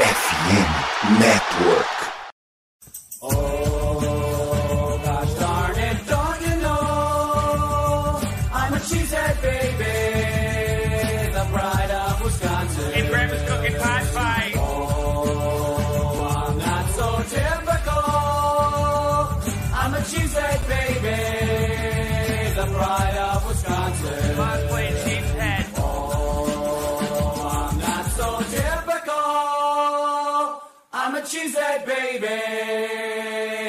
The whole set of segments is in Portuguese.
FM Network. A cheesehead baby,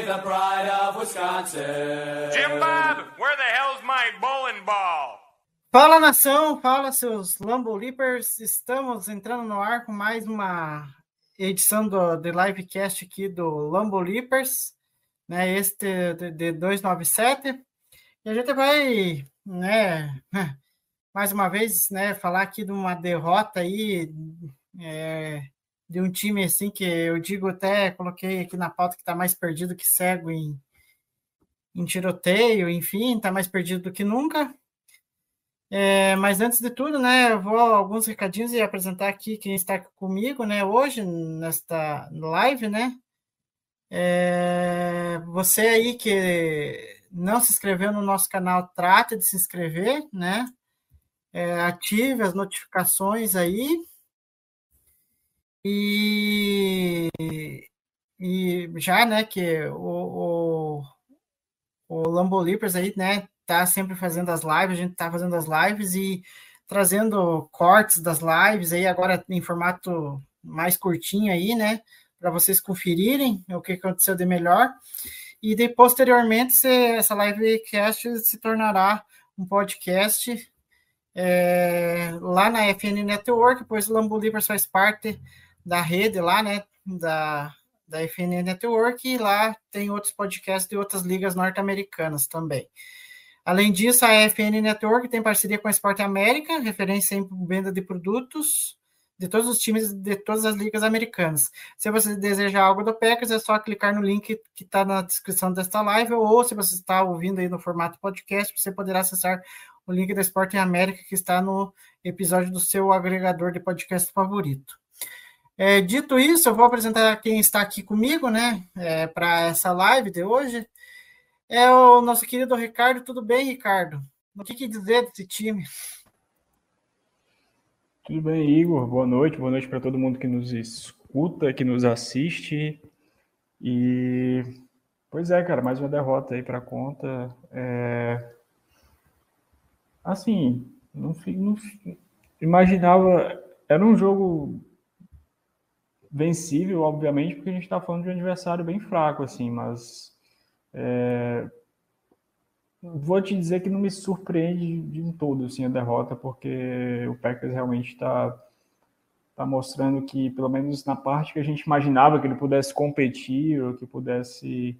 the pride of Wisconsin. Jim Bob, where the hell's my bowling ball? Fala nação, fala seus Lambo Leapers, estamos entrando no ar com mais uma edição do The Livecast aqui do Lambo Leapers, né, este de, de 297, e a gente vai, né, mais uma vez, né, falar aqui de uma derrota aí, é, de um time assim que eu digo até, coloquei aqui na pauta que está mais perdido que cego em, em tiroteio, enfim, está mais perdido do que nunca, é, mas antes de tudo, né, eu vou alguns recadinhos e apresentar aqui quem está comigo, né, hoje nesta live, né. É, você aí que não se inscreveu no nosso canal, trate de se inscrever, né. É, ative as notificações aí. E, e já, né, que o, o, o Lambo Leapers aí, né, tá sempre fazendo as lives, a gente tá fazendo as lives e trazendo cortes das lives aí agora em formato mais curtinho aí, né, para vocês conferirem o que aconteceu de melhor. E de, posteriormente se, essa livecast se tornará um podcast é, lá na FN Network, pois o Lambo Libras faz parte da rede lá, né, da, da FN Network, e lá tem outros podcasts de outras ligas norte-americanas também. Além disso, a FN Network tem parceria com a Sport América, referência em venda de produtos de todos os times de todas as ligas americanas. Se você desejar algo do Packers, é só clicar no link que está na descrição desta live, ou se você está ouvindo aí no formato podcast, você poderá acessar o link da Sport América que está no episódio do seu agregador de podcast favorito. É, dito isso, eu vou apresentar quem está aqui comigo, né, é, para essa live de hoje. É o nosso querido Ricardo. Tudo bem, Ricardo? O que, que dizer desse time? Tudo bem, Igor? Boa noite. Boa noite para todo mundo que nos escuta, que nos assiste. E, pois é, cara, mais uma derrota aí para conta. É... Assim, não, não imaginava. Era um jogo vencível, obviamente, porque a gente está falando de um adversário bem fraco, assim, mas é, vou te dizer que não me surpreende de um todo assim, a derrota, porque o Packers realmente está tá mostrando que, pelo menos na parte que a gente imaginava que ele pudesse competir ou que pudesse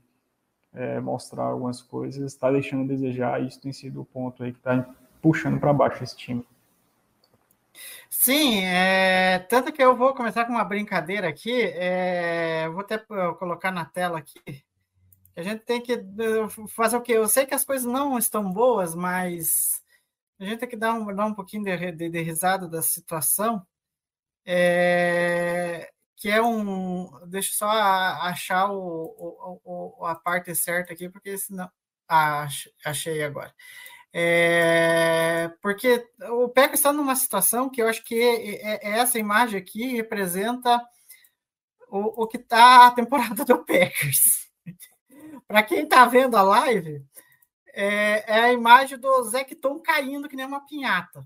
é, mostrar algumas coisas, está deixando a desejar. E isso tem sido o ponto aí que está puxando para baixo esse time. Sim, é, tanto que eu vou começar com uma brincadeira aqui, é, vou até colocar na tela aqui. A gente tem que fazer o quê? Eu sei que as coisas não estão boas, mas a gente tem que dar um, dar um pouquinho de, de, de risada da situação. É, que é um. Deixa eu só achar o, o, o, a parte certa aqui, porque senão. Ah, achei agora. É, porque o Packers está numa situação que eu acho que é, é essa imagem aqui representa o, o que está a temporada do Packers. Para quem está vendo a live, é, é, a imagem do Zecton caindo que nem uma pinhata.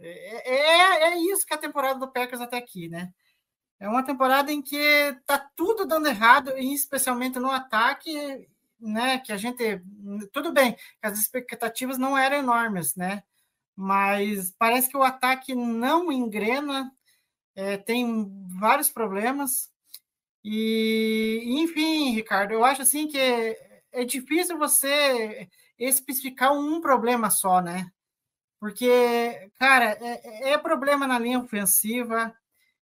É, é, é, isso que é a temporada do Packers até aqui, né? É uma temporada em que tá tudo dando errado, e especialmente no ataque, né? Que a gente. Tudo bem, as expectativas não eram enormes, né? Mas parece que o ataque não engrena, é, tem vários problemas. E, enfim, Ricardo, eu acho assim que é, é difícil você especificar um problema só, né? Porque, cara, é, é, problema na linha ofensiva,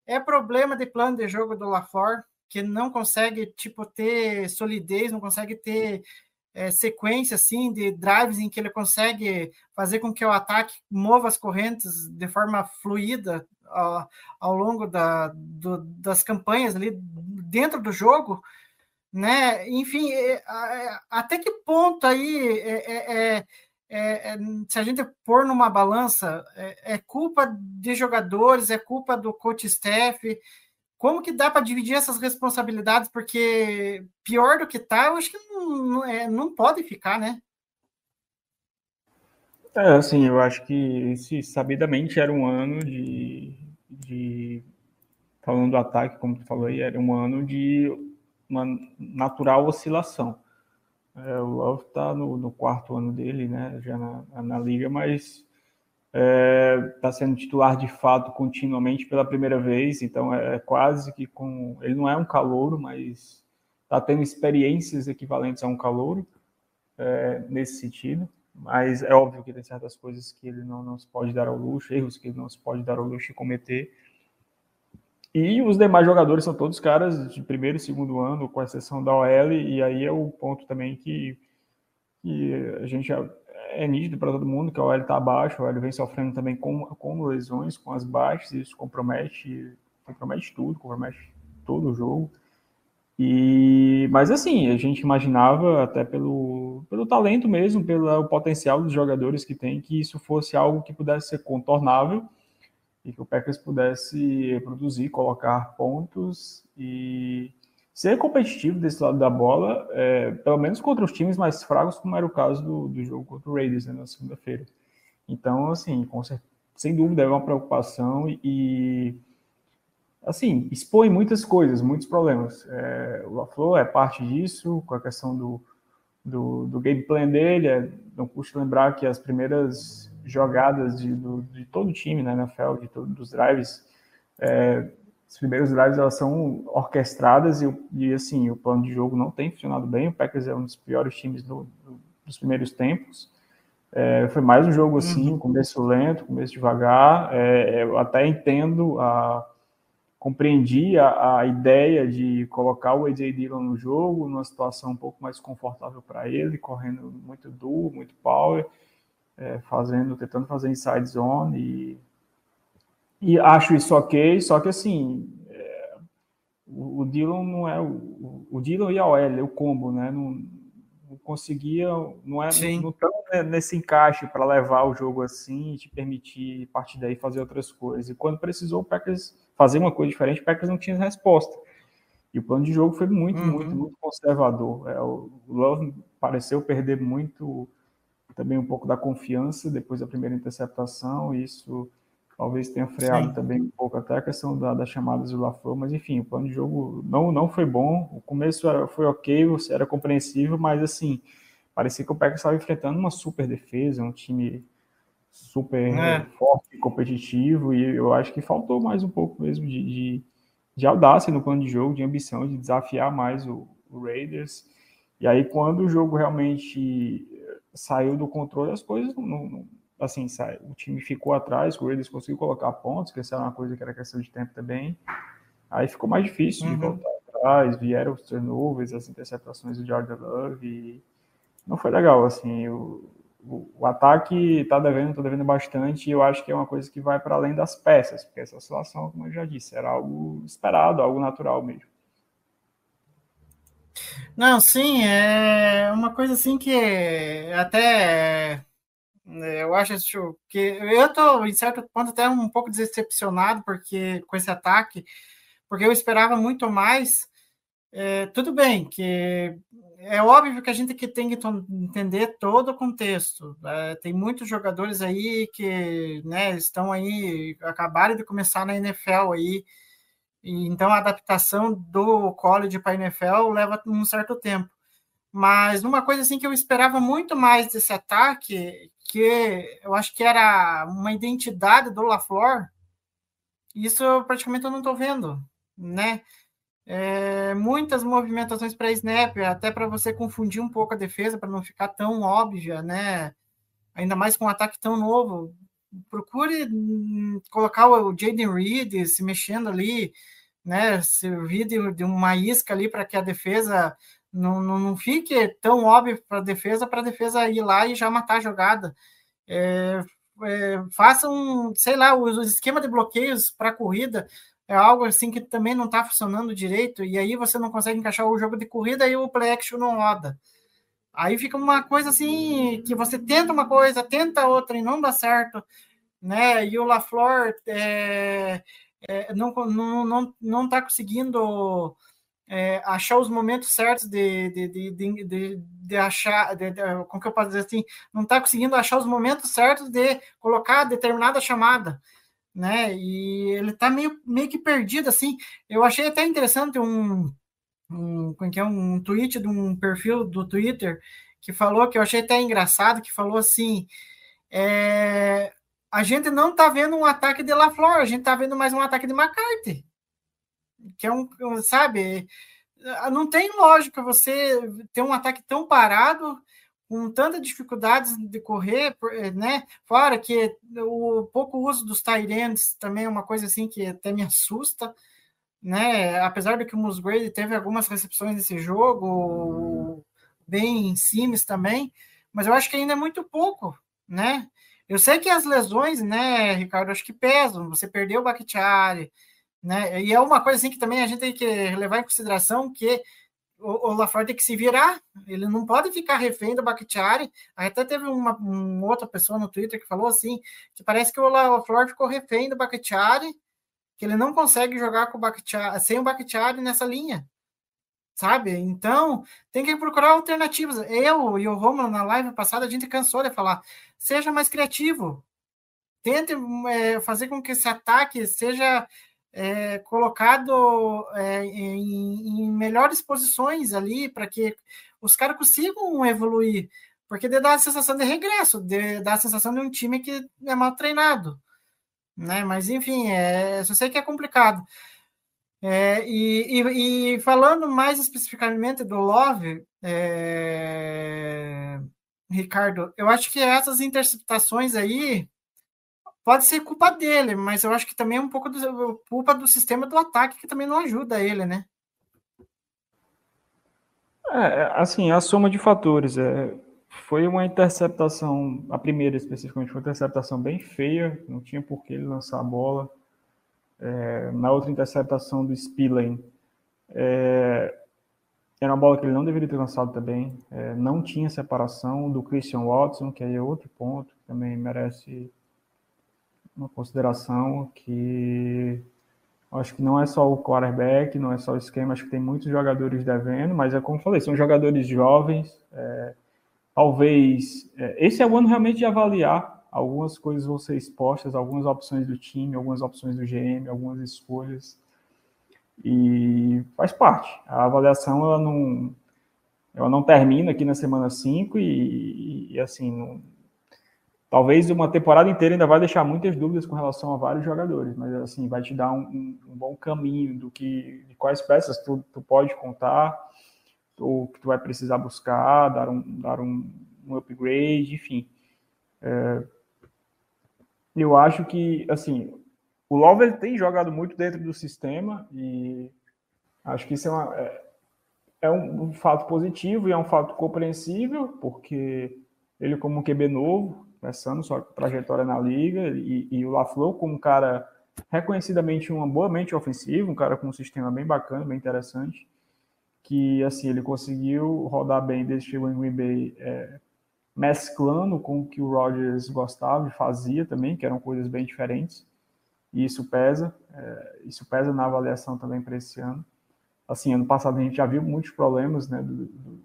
é problema de plano de jogo do LaFleur, que não consegue, tipo, ter solidez, não consegue ter é, sequência, assim, de drives em que ele consegue fazer com que o ataque mova as correntes de forma fluida ao, ao longo da, do, das campanhas ali dentro do jogo, né? Enfim, é, é, até que ponto aí é, é, é, se a gente pôr numa balança, é, culpa de jogadores, é culpa do coach staff, como que dá para dividir essas responsabilidades? Porque pior do que tá, eu acho que não, não, é, não pode ficar, né? É, assim, eu acho que esse sabidamente era um ano de, de falando do ataque, como tu falou aí, era um ano de uma natural oscilação. É, o Love está no, no, quarto ano dele, né, já na, na liga, mas está é, tá sendo titular de fato continuamente pela primeira vez, então é, é quase que com. Ele não é um calouro, mas está tendo experiências equivalentes a um calouro é, nesse sentido. Mas é óbvio que tem certas coisas que ele não, não se pode dar ao luxo, erros que ele não se pode dar ao luxo de cometer. E os demais jogadores são todos caras de primeiro e segundo ano, com exceção da OL, e aí é o ponto também que, que a gente é nítido para todo mundo que a OL está abaixo, a OL vem sofrendo também com, com lesões, com as baixas, e isso compromete, compromete tudo, compromete todo o jogo. E, mas assim, a gente imaginava, até pelo, pelo talento mesmo, pelo potencial dos jogadores que tem, que isso fosse algo que pudesse ser contornável e que o Packers pudesse produzir, colocar pontos e ser competitivo desse lado da bola, é, pelo menos contra os times mais fracos, como era o caso do, do jogo contra o Raiders né, na segunda-feira. Então, assim, sem dúvida é uma preocupação e, assim, expõe muitas coisas, muitos problemas. É, o LaFleur é parte disso, com a questão do, do, do game plan dele, é, não custa lembrar que as primeiras jogadas de, do, de todo o time né, na NFL, de todos os drives, é, os primeiros drives elas são orquestradas e, e, assim, o plano de jogo não tem funcionado bem. O Packers é um dos piores times do, do, dos primeiros tempos. É, foi mais um jogo assim, uhum. começo lento, começo devagar. É, eu até entendo, a, compreendi a, a, ideia de colocar o AJ Dillon no jogo, numa situação um pouco mais confortável para ele, correndo muito duro, muito power, é, fazendo, tentando fazer inside zone e e acho isso ok, só que assim, é, o, o Dylan não é o, o Dylan e a OL, o combo, né? Não, não conseguia, não é Sim. não, tão nesse encaixe para levar o jogo assim e te permitir a partir daí fazer outras coisas. E quando precisou o Packers fazer uma coisa diferente, o Packers não tinha resposta. E o plano de jogo foi muito, uhum. muito, muito conservador. É, o Love pareceu perder muito também um pouco da confiança depois da primeira interceptação, e isso talvez tenha freado Sim. também um pouco até a questão da, das chamadas do LaFleur, mas enfim, o plano de jogo não, não foi bom, o começo era, foi ok, era compreensível, mas assim, parecia que o Packers estava enfrentando uma super defesa, um time super é. forte, competitivo, e eu acho que faltou mais um pouco mesmo de, de, de audácia no plano de jogo, de ambição, de desafiar mais o, o Raiders, e aí quando o jogo realmente saiu do controle, as coisas não, não assim, o time ficou atrás, o Raiders conseguiu colocar pontos, que essa era uma coisa que era questão de tempo também. Aí ficou mais difícil uhum. de voltar atrás, vieram os turnovers, as interceptações do Jordan Love, não foi legal, assim, o, o, o ataque tá devendo, tá devendo bastante, e eu acho que é uma coisa que vai para além das peças, porque essa situação, como eu já disse, era algo esperado, algo natural mesmo. Não, sim, é uma coisa assim que até eu acho que eu estou, em certo ponto, até um pouco decepcionado porque com esse ataque, porque eu esperava muito mais. É, tudo bem, que é óbvio que a gente que tem que entender todo o contexto. É, tem muitos jogadores aí que né, estão aí, acabaram de começar na NFL aí, então a adaptação do college para a NFL leva um certo tempo. Mas uma coisa assim que eu esperava muito mais desse ataque, que eu acho que era uma identidade do LaFleur, isso praticamente eu não estou vendo, né? É, muitas movimentações para snap, até para você confundir um pouco a defesa, para não ficar tão óbvia, né? Ainda mais com um ataque tão novo. Procure hum, colocar o Jaden Reed se mexendo ali, né? Servir de, de uma isca ali para que a defesa não, não, não fique tão óbvio para a defesa, para a defesa ir lá e já matar a jogada. É, é, sei lá, o, o esquema de bloqueios para corrida é algo assim que também não está funcionando direito, e aí você não consegue encaixar o jogo de corrida e o play action não roda. Aí fica uma coisa assim, que você tenta uma coisa, tenta outra e não dá certo, né? E o LaFleur é, é, não, não, não, não tá conseguindo é, achar os momentos certos de, de, de, de, de achar, de, de, como que eu posso dizer assim, não está conseguindo achar os momentos certos de colocar determinada chamada, né? E ele está meio, meio que perdido, assim. Eu achei até interessante um, um, como que é, um tweet de um perfil do Twitter que falou, que eu achei até engraçado, que falou assim, é, a gente não está vendo um ataque de LaFleur, a gente está vendo mais um ataque de McCarthy que é um, sabe, não tem lógica você ter um ataque tão parado, com tanta dificuldades de correr, né? Fora que o pouco uso dos Tyrants também é uma coisa assim que até me assusta, né? Apesar de que o Musgrave teve algumas recepções nesse jogo, bem em cima também, mas eu acho que ainda é muito pouco, né? Eu sei que as lesões, né, Ricardo, acho que pesam. Você perdeu o Bakhtiari, né? E é uma coisa assim que também a gente tem que levar em consideração que o, o LaFleur tem que se virar, ele não pode ficar refém do Bakhtiari. Até teve uma, uma, outra pessoa no Twitter que falou assim, que parece que o LaFleur ficou refém do Bakhtiari, que ele não consegue jogar com o sem o Bakhtiari nessa linha. Sabe? Então, tem que procurar alternativas. Eu e o Romulo, na live passada, a gente cansou de falar, seja mais criativo. Tente é, fazer com que esse ataque seja é, colocado é, em, em, melhores posições ali para que os caras consigam evoluir, porque dá a sensação de regresso, de, dá a sensação de um time que é mal treinado, né? Mas enfim, é, sei que é complicado. É, e, e, e, falando mais especificamente do Love, é, Ricardo, eu acho que essas interceptações aí pode ser culpa dele, mas eu acho que também é um pouco do, culpa do sistema do ataque que também não ajuda ele, né? É, assim, a soma de fatores. É, foi uma interceptação, a primeira especificamente, foi uma interceptação bem feia, não tinha por que ele lançar a bola. É, na outra interceptação do Spillane, é, era uma bola que ele não deveria ter lançado também. É, não tinha separação do Christian Watson, que aí é outro ponto, que também merece uma consideração que acho que não é só o quarterback, não é só o esquema, acho que tem muitos jogadores devendo, mas é como falei, são jogadores jovens, é, talvez, é, esse é o ano realmente de avaliar, algumas coisas vão ser expostas, algumas opções do time, algumas opções do GM, algumas escolhas, e faz parte, a avaliação ela não, ela não termina aqui na semana 5 e, e, assim, não, talvez uma temporada inteira ainda vai deixar muitas dúvidas com relação a vários jogadores, mas assim vai te dar um, um, um bom caminho do que de quais peças tu, tu pode contar, ou que tu vai precisar buscar, dar um, dar um, um upgrade, enfim. É, eu acho que assim o Love tem jogado muito dentro do sistema e acho que isso é, uma, é, é um fato positivo e é um fato compreensível porque ele como um QB novo começando sua trajetória na liga, e, e o LaFleur como um cara reconhecidamente uma boa mente ofensiva, um cara com um sistema bem bacana, bem interessante, que assim ele conseguiu rodar bem desde que chegou em Green Bay, é, mesclando com o que o Rodgers gostava e fazia também, que eram coisas bem diferentes, e isso pesa, é, isso pesa na avaliação também para esse ano. Assim, ano passado a gente já viu muitos problemas né, do, do,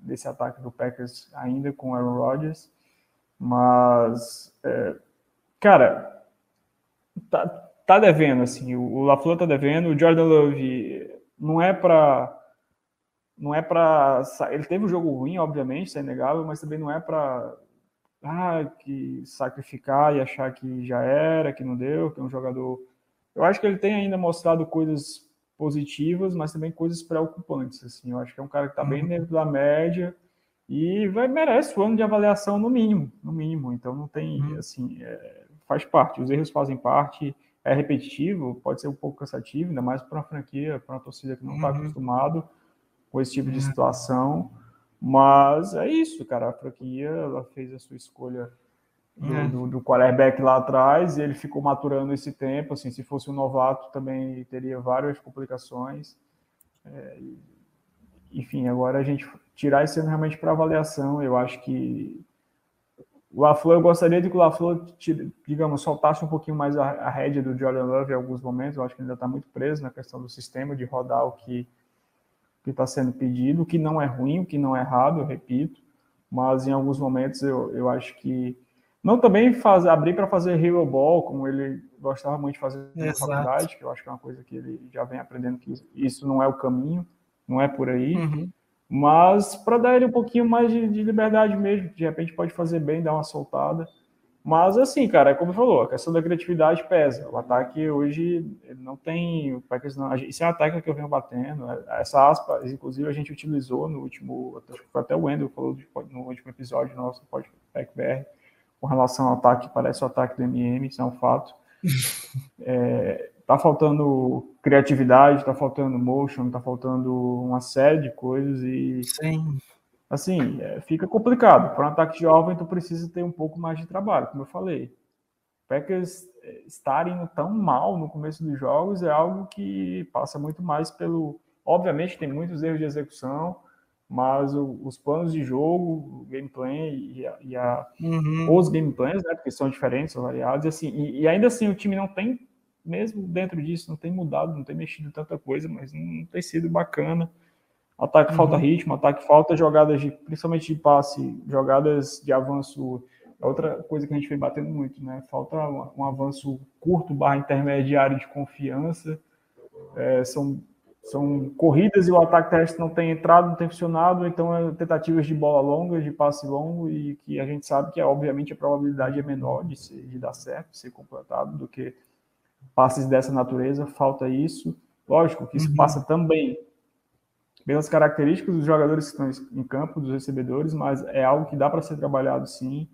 desse ataque do Packers ainda com Aaron Rodgers, mas, é, cara, tá, tá devendo, assim, o, LaFleur tá devendo, o Jordan Love não é para não é para ele teve um jogo ruim, obviamente, isso é inegável, mas também não é para ah, que sacrificar e achar que já era, que não deu, que é um jogador. Eu acho que ele tem ainda mostrado coisas positivas, mas também coisas preocupantes, assim. Eu acho que é um cara que está bem uhum. dentro da média e vai merece o ano de avaliação no mínimo, no mínimo. Então não tem uhum. assim, é, faz parte. Os erros fazem parte. É repetitivo, pode ser um pouco cansativo, ainda mais para uma franquia, para uma torcida que não está uhum. acostumado com esse tipo de uhum. situação. Mas é isso, cara. A franquia ela fez a sua escolha do, É. do, do quarterback lá atrás, e ele ficou maturando esse tempo, assim, se fosse um novato também teria várias complicações. É, enfim, agora a gente tirar ano realmente para avaliação, eu acho que o LaFleur, eu gostaria de que o LaFleur, digamos, soltasse um pouquinho mais a, a rédea do Jordan Love em alguns momentos, eu acho que ele ainda está muito preso na questão do sistema, de rodar o que que está sendo pedido, o que não é ruim, o que não é errado, eu repito, mas em alguns momentos eu, eu acho que não também faz, abrir para fazer hero ball, como ele gostava muito de fazer na Exato. faculdade, que eu acho que é uma coisa que ele já vem aprendendo que isso não é o caminho, não é por aí, Uhum. Mas para dar ele um pouquinho mais de, de liberdade mesmo, de repente pode fazer bem, dar uma soltada. Mas assim, cara, é como falou, a questão da criatividade pesa. O ataque hoje não tem. Não, isso é uma tecla que eu venho batendo. né? Essa aspa, inclusive, a gente utilizou no último. Acho que foi até o Wendel falou no último episódio do nosso podcast BR, com relação ao ataque, que parece o ataque do MM, isso é um fato. É, tá faltando criatividade, tá faltando motion, tá faltando uma série de coisas e Sim. assim, é, fica complicado. Para um ataque jovem, tu precisa ter um pouco mais de trabalho, como eu falei. Packers é, estarem tão mal no começo dos jogos é algo que passa muito mais pelo. Obviamente, tem muitos erros de execução, mas o- os planos de jogo, o gameplay e, a, e a- Uhum. os gameplays, né, porque são diferentes, são variados, e, assim, e, e ainda assim o time não tem, mesmo dentro disso, não tem mudado, não tem mexido tanta coisa, mas não, não tem sido bacana. Ataque falta ritmo, ataque falta jogadas de, principalmente de passe, jogadas de avanço. É outra coisa que a gente vem batendo muito, né? Falta um, um avanço curto, barra intermediário de confiança. É, são, são corridas e o ataque terrestre não tem entrado, não tem funcionado, então é tentativas de bola longa, de passe longo, e que a gente sabe que, obviamente, a probabilidade é menor de, ser, de dar certo, de ser completado, do que passes dessa natureza. Falta isso. Lógico que isso passa também pelas características dos jogadores que estão em campo, dos recebedores, mas é algo que dá para ser trabalhado sim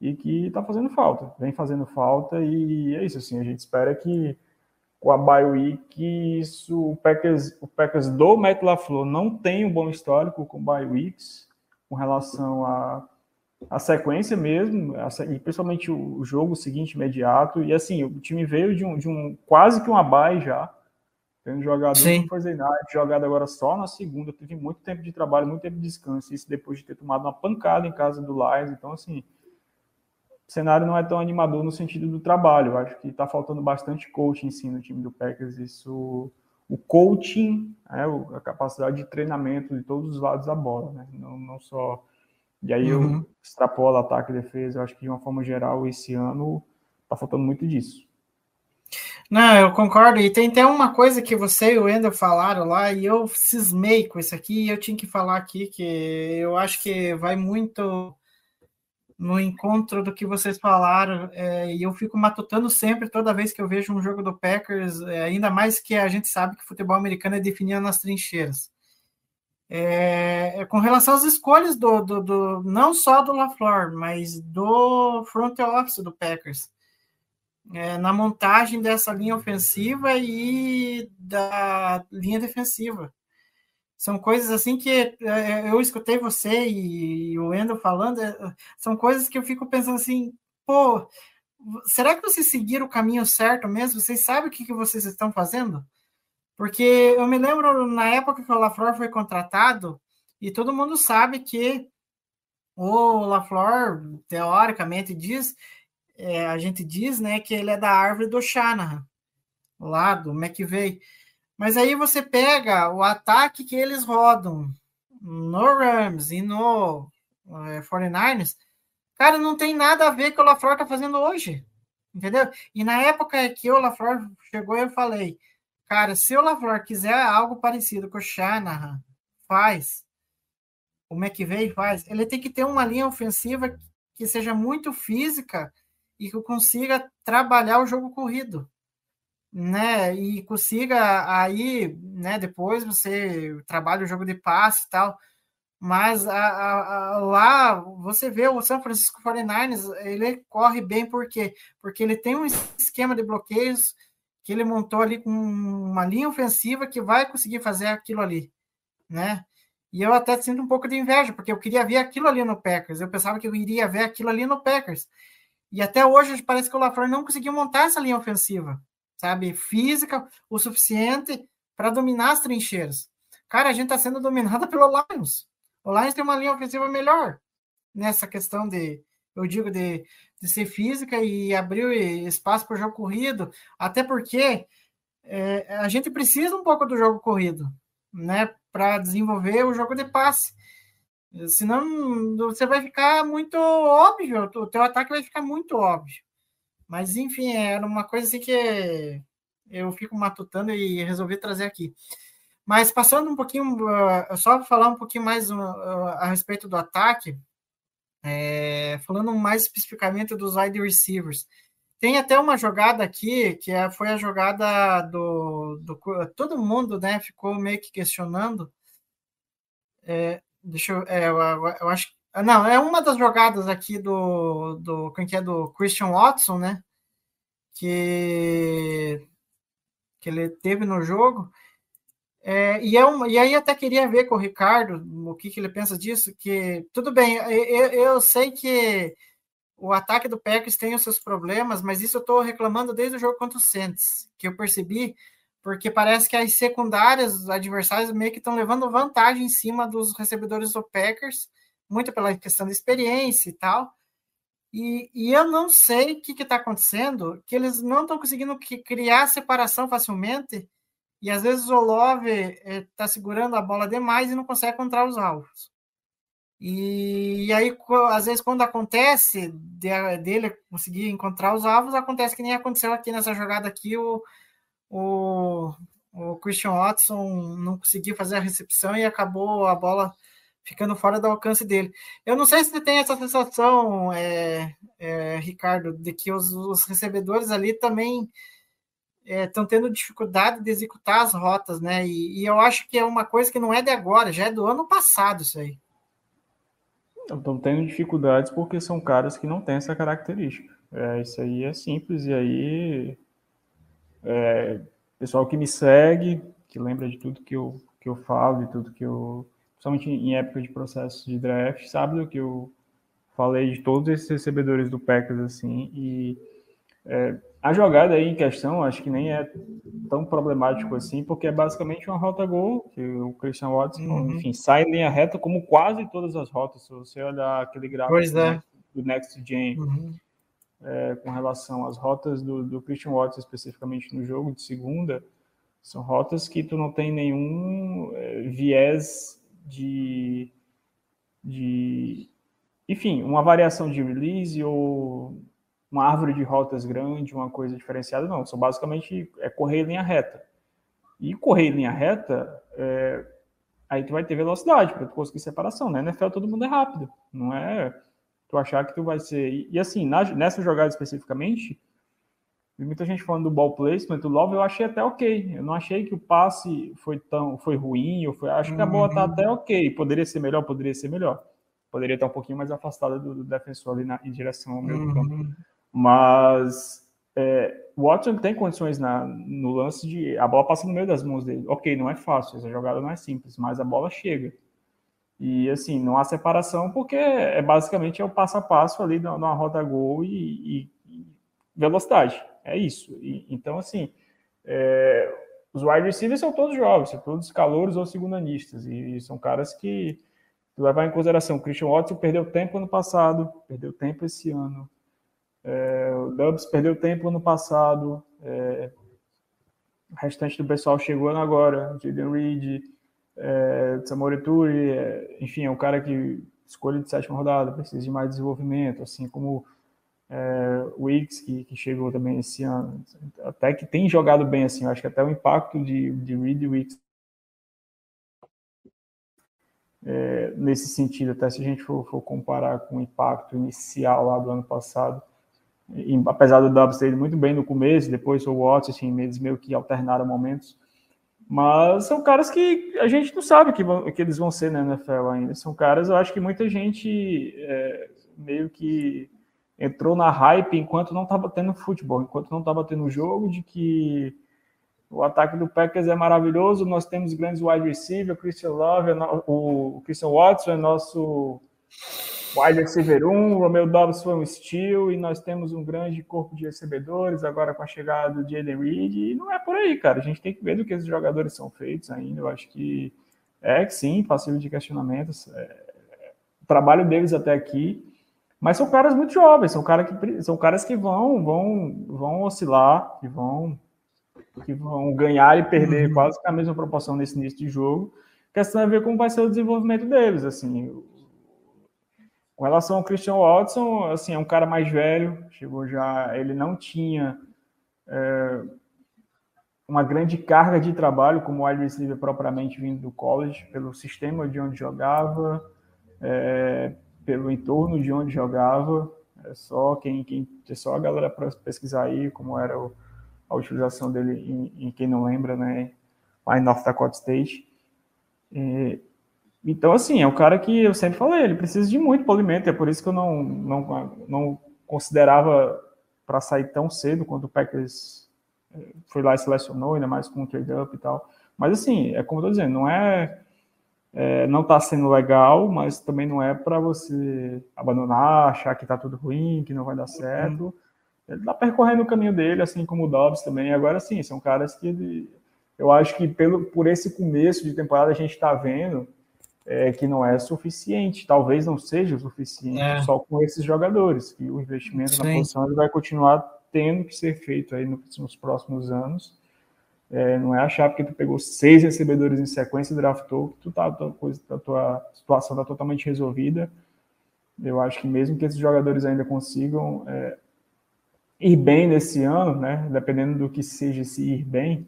e que está fazendo falta, vem fazendo falta e é isso assim, a gente espera que com a bye week isso o Packers, o Packers do Matt LaFleur não tem um bom histórico com bye weeks com relação a a sequência mesmo, e principalmente o jogo seguinte imediato, e assim, o time veio de um, de um quase que uma bye já, tendo jogado Sim. no Thursday Night, jogado agora só na segunda, teve muito tempo de trabalho, muito tempo de descanso, isso depois de ter tomado uma pancada em casa do Lions, então assim, o cenário não é tão animador no sentido do trabalho, acho que está faltando bastante coaching sim no time do Packers, isso, o coaching, o- a capacidade de treinamento de todos os lados da bola, né, não, não só e aí Uhum. eu extrapolo ataque e defesa. Eu acho que de uma forma geral esse ano tá faltando muito disso. Não, eu concordo. E tem até uma coisa que você e o Wendel falaram lá, e eu cismei com isso aqui, e eu tinha que falar aqui, que eu acho que vai muito no encontro do que vocês falaram, é, e eu fico matutando sempre, toda vez que eu vejo um jogo do Packers, é, ainda mais que a gente sabe que futebol americano é definido nas trincheiras. É, é com relação às escolhas do, do, do- não só do LaFleur, mas do front office do Packers é, na montagem dessa linha ofensiva e da linha defensiva. São coisas assim que é, eu escutei você e, e o Wendel falando, é, são coisas que eu fico pensando assim, pô, será que vocês seguiram o caminho certo mesmo? Vocês sabem o que, que vocês estão fazendo? Porque eu me lembro na época que o LaFleur foi contratado, e todo mundo sabe que o LaFleur, teoricamente, diz é, a gente diz, né, que ele é da árvore do Shanahan, lá do McVeigh. Mas aí você pega o ataque que eles rodam no Rams e no é, 49ers, cara, não tem nada a ver com o LaFleur tá fazendo hoje, entendeu? E na época que o LaFleur chegou, eu falei, cara, se o LaFleur quiser algo parecido com o Shanahan faz, o McVeigh faz, ele tem que ter uma linha ofensiva que seja muito física e que consiga trabalhar o jogo corrido, né? E consiga aí, né? Depois você trabalha o jogo de passe e tal, mas a, a, a, lá você vê o São Francisco 49ers, ele corre bem por quê? Porque ele tem um esquema de bloqueios que ele montou ali com uma linha ofensiva que vai conseguir fazer aquilo ali, né? E eu até sinto um pouco de inveja, porque eu queria ver aquilo ali no Packers. Eu pensava que eu iria ver aquilo ali no Packers. E até hoje parece que o LaFleur não conseguiu montar essa linha ofensiva, sabe? Física o suficiente para dominar as trincheiras. Cara, a gente está sendo dominada pelo Lions. O Lions tem uma linha ofensiva melhor nessa questão de, eu digo, de, de ser física e abrir espaço para o jogo corrido, até porque é, a gente precisa um pouco do jogo corrido, né, para desenvolver o jogo de passe. Senão você vai ficar muito óbvio, o teu ataque vai ficar muito óbvio. Mas enfim, era uma coisa assim que eu fico matutando e resolvi trazer aqui. Mas passando um pouquinho, uh, só falar um pouquinho mais uh, a respeito do ataque, é, falando mais especificamente dos wide receivers. Tem até uma jogada aqui, que é, foi a jogada do, do. Todo mundo né, ficou meio que questionando. É, deixa eu. É, eu, eu, acho. Não, é uma das jogadas aqui do. do quem que é do Christian Watson, né? Que, que ele teve no jogo. É, e, é e aí até queria ver com o Ricardo o que, que ele pensa disso, que tudo bem, eu, eu sei que o ataque do Packers tem os seus problemas, mas isso eu estou reclamando desde o jogo contra o Saints, que eu percebi, porque parece que as secundárias adversárias meio que estão levando vantagem em cima dos recebedores do Packers, muito pela questão da experiência e tal. E, e eu não sei o que está acontecendo, que eles não estão conseguindo criar separação facilmente e às vezes o Love está eh, segurando a bola demais e não consegue encontrar os alvos. E, e aí, às vezes, quando acontece de, dele conseguir encontrar os alvos, acontece que nem aconteceu aqui nessa jogada aqui, o, o, o Christian Watson não conseguiu fazer a recepção e acabou a bola ficando fora do alcance dele. Eu não sei se você tem essa sensação, é, é, Ricardo, de que os, os recebedores ali também estão é, tendo dificuldade de executar as rotas, né? E, e, eu acho que é uma coisa que não é de agora, já é do ano passado isso aí. Estão tendo dificuldades porque são caras que não têm essa característica. É, isso aí é simples, e aí é, pessoal que me segue, que lembra de tudo que eu, que eu falo, de tudo que eu. Principalmente em época de processo de draft, sabe do que eu falei de todos esses recebedores do Packers, assim, e é, a jogada aí em questão, acho que nem é tão problemático assim, porque é basicamente uma rota gol, que o Christian Watson, uhum. enfim, sai em linha reta como quase todas as rotas. Se você olhar aquele gráfico é. do Next Gen uhum. é, com relação às rotas do, do Christian Watson, especificamente no jogo de segunda, são rotas que tu não tem nenhum é, viés de, de, enfim, uma variação de release ou uma árvore de rotas grande, uma coisa diferenciada, não. São basicamente é correr em linha reta. E correr em linha reta, é, aí tu vai ter velocidade para tu conseguir separação, né? NFL todo mundo é rápido, não é tu achar que tu vai ser. E, e assim, na, nessa jogada especificamente, muita gente falando do ball placement, o Love eu achei até ok. Eu não achei que o passe foi tão foi ruim, ou foi, acho que a bola tá uhum. até ok. Poderia ser melhor, poderia ser melhor. Poderia estar um pouquinho mais afastada do, do defensor ali na, em direção ao meu uhum. campo. Mas é, o Watson tem condições na, no lance de. A bola passa no meio das mãos dele. Ok, não é fácil, essa jogada não é simples, mas a bola chega. E assim, não há separação porque é basicamente é o passo a passo ali numa roda gol e, e, e velocidade. É isso. E, então, assim, é, os wide receivers são todos jovens, são todos calouros ou segundanistas. E, e são caras que levar em consideração. O Christian Watson perdeu tempo ano passado, perdeu tempo esse ano. É, o Dubs perdeu tempo no passado. É, o restante do pessoal chegou agora. Jaden Reed, é, Samorituri, é, enfim, é um cara que escolha de sétima rodada, precisa de mais desenvolvimento, assim como é, o Wicks, que, que, chegou também esse ano. Até que tem jogado bem, assim, acho que até o impacto de, de Reed e Wicks é, nesse sentido, até se a gente for, for, comparar com o impacto inicial lá do ano passado, e, apesar do Dubs ter ido muito bem no começo, depois o Watts, assim, eles meio que alternaram momentos. Mas são caras que a gente não sabe que, vão, que eles vão ser na NFL ainda. São caras, eu acho que muita gente é, meio que entrou na hype enquanto não estava tendo futebol, enquanto não estava tendo jogo, de que o ataque do Packers é maravilhoso, nós temos grandes wide receivers, o Christian Love, é o Christian Watson é nosso wide receiver 1, Romeo Dobbs foi um steal e nós temos um grande corpo de recebedores agora com a chegada do Jaden Reed e não é por aí, cara. A gente tem que ver do que esses jogadores são feitos ainda. Eu acho que é que sim, passível de questionamentos. É, o trabalho deles até aqui, mas são caras muito jovens, são, cara que, são caras que vão, vão, vão oscilar, que vão, que vão ganhar e perder uhum. quase que a mesma proporção nesse início de jogo. A questão é ver como vai ser o desenvolvimento deles, assim. Com relação ao Christian Watson, assim, é um cara mais velho, chegou já, ele não tinha é, uma grande carga de trabalho como wide receiver propriamente vindo do college, pelo sistema de onde jogava, é, pelo entorno de onde jogava. É só quem, quem é só a galera para pesquisar aí como era o, a utilização dele em, em, quem não lembra, né, lá em North Dakota State. E, então, assim, é um cara que eu sempre falei, ele precisa de muito polimento, é por isso que eu não, não, não considerava para sair tão cedo quando o Packers eh, foi lá e selecionou, ainda mais com o trade-up e tal. Mas, assim, é como eu tô dizendo, não é, é não está sendo legal, mas também não é para você abandonar, achar que está tudo ruim, que não vai dar certo. Ele está percorrendo o caminho dele, assim como o Dobbs também. Agora, sim, são caras que eu acho que pelo, por esse começo de temporada a gente está vendo é, que não é suficiente, talvez não seja o suficiente é. só com esses jogadores, que o investimento Sim. na posição vai continuar tendo que ser feito aí nos próximos anos. É, não é achar porque tu pegou seis recebedores em sequência e draftou que tu tá, a tua, coisa, a tua situação está totalmente resolvida. Eu acho que mesmo que esses jogadores ainda consigam é, ir bem nesse ano, né, dependendo do que seja esse ir bem,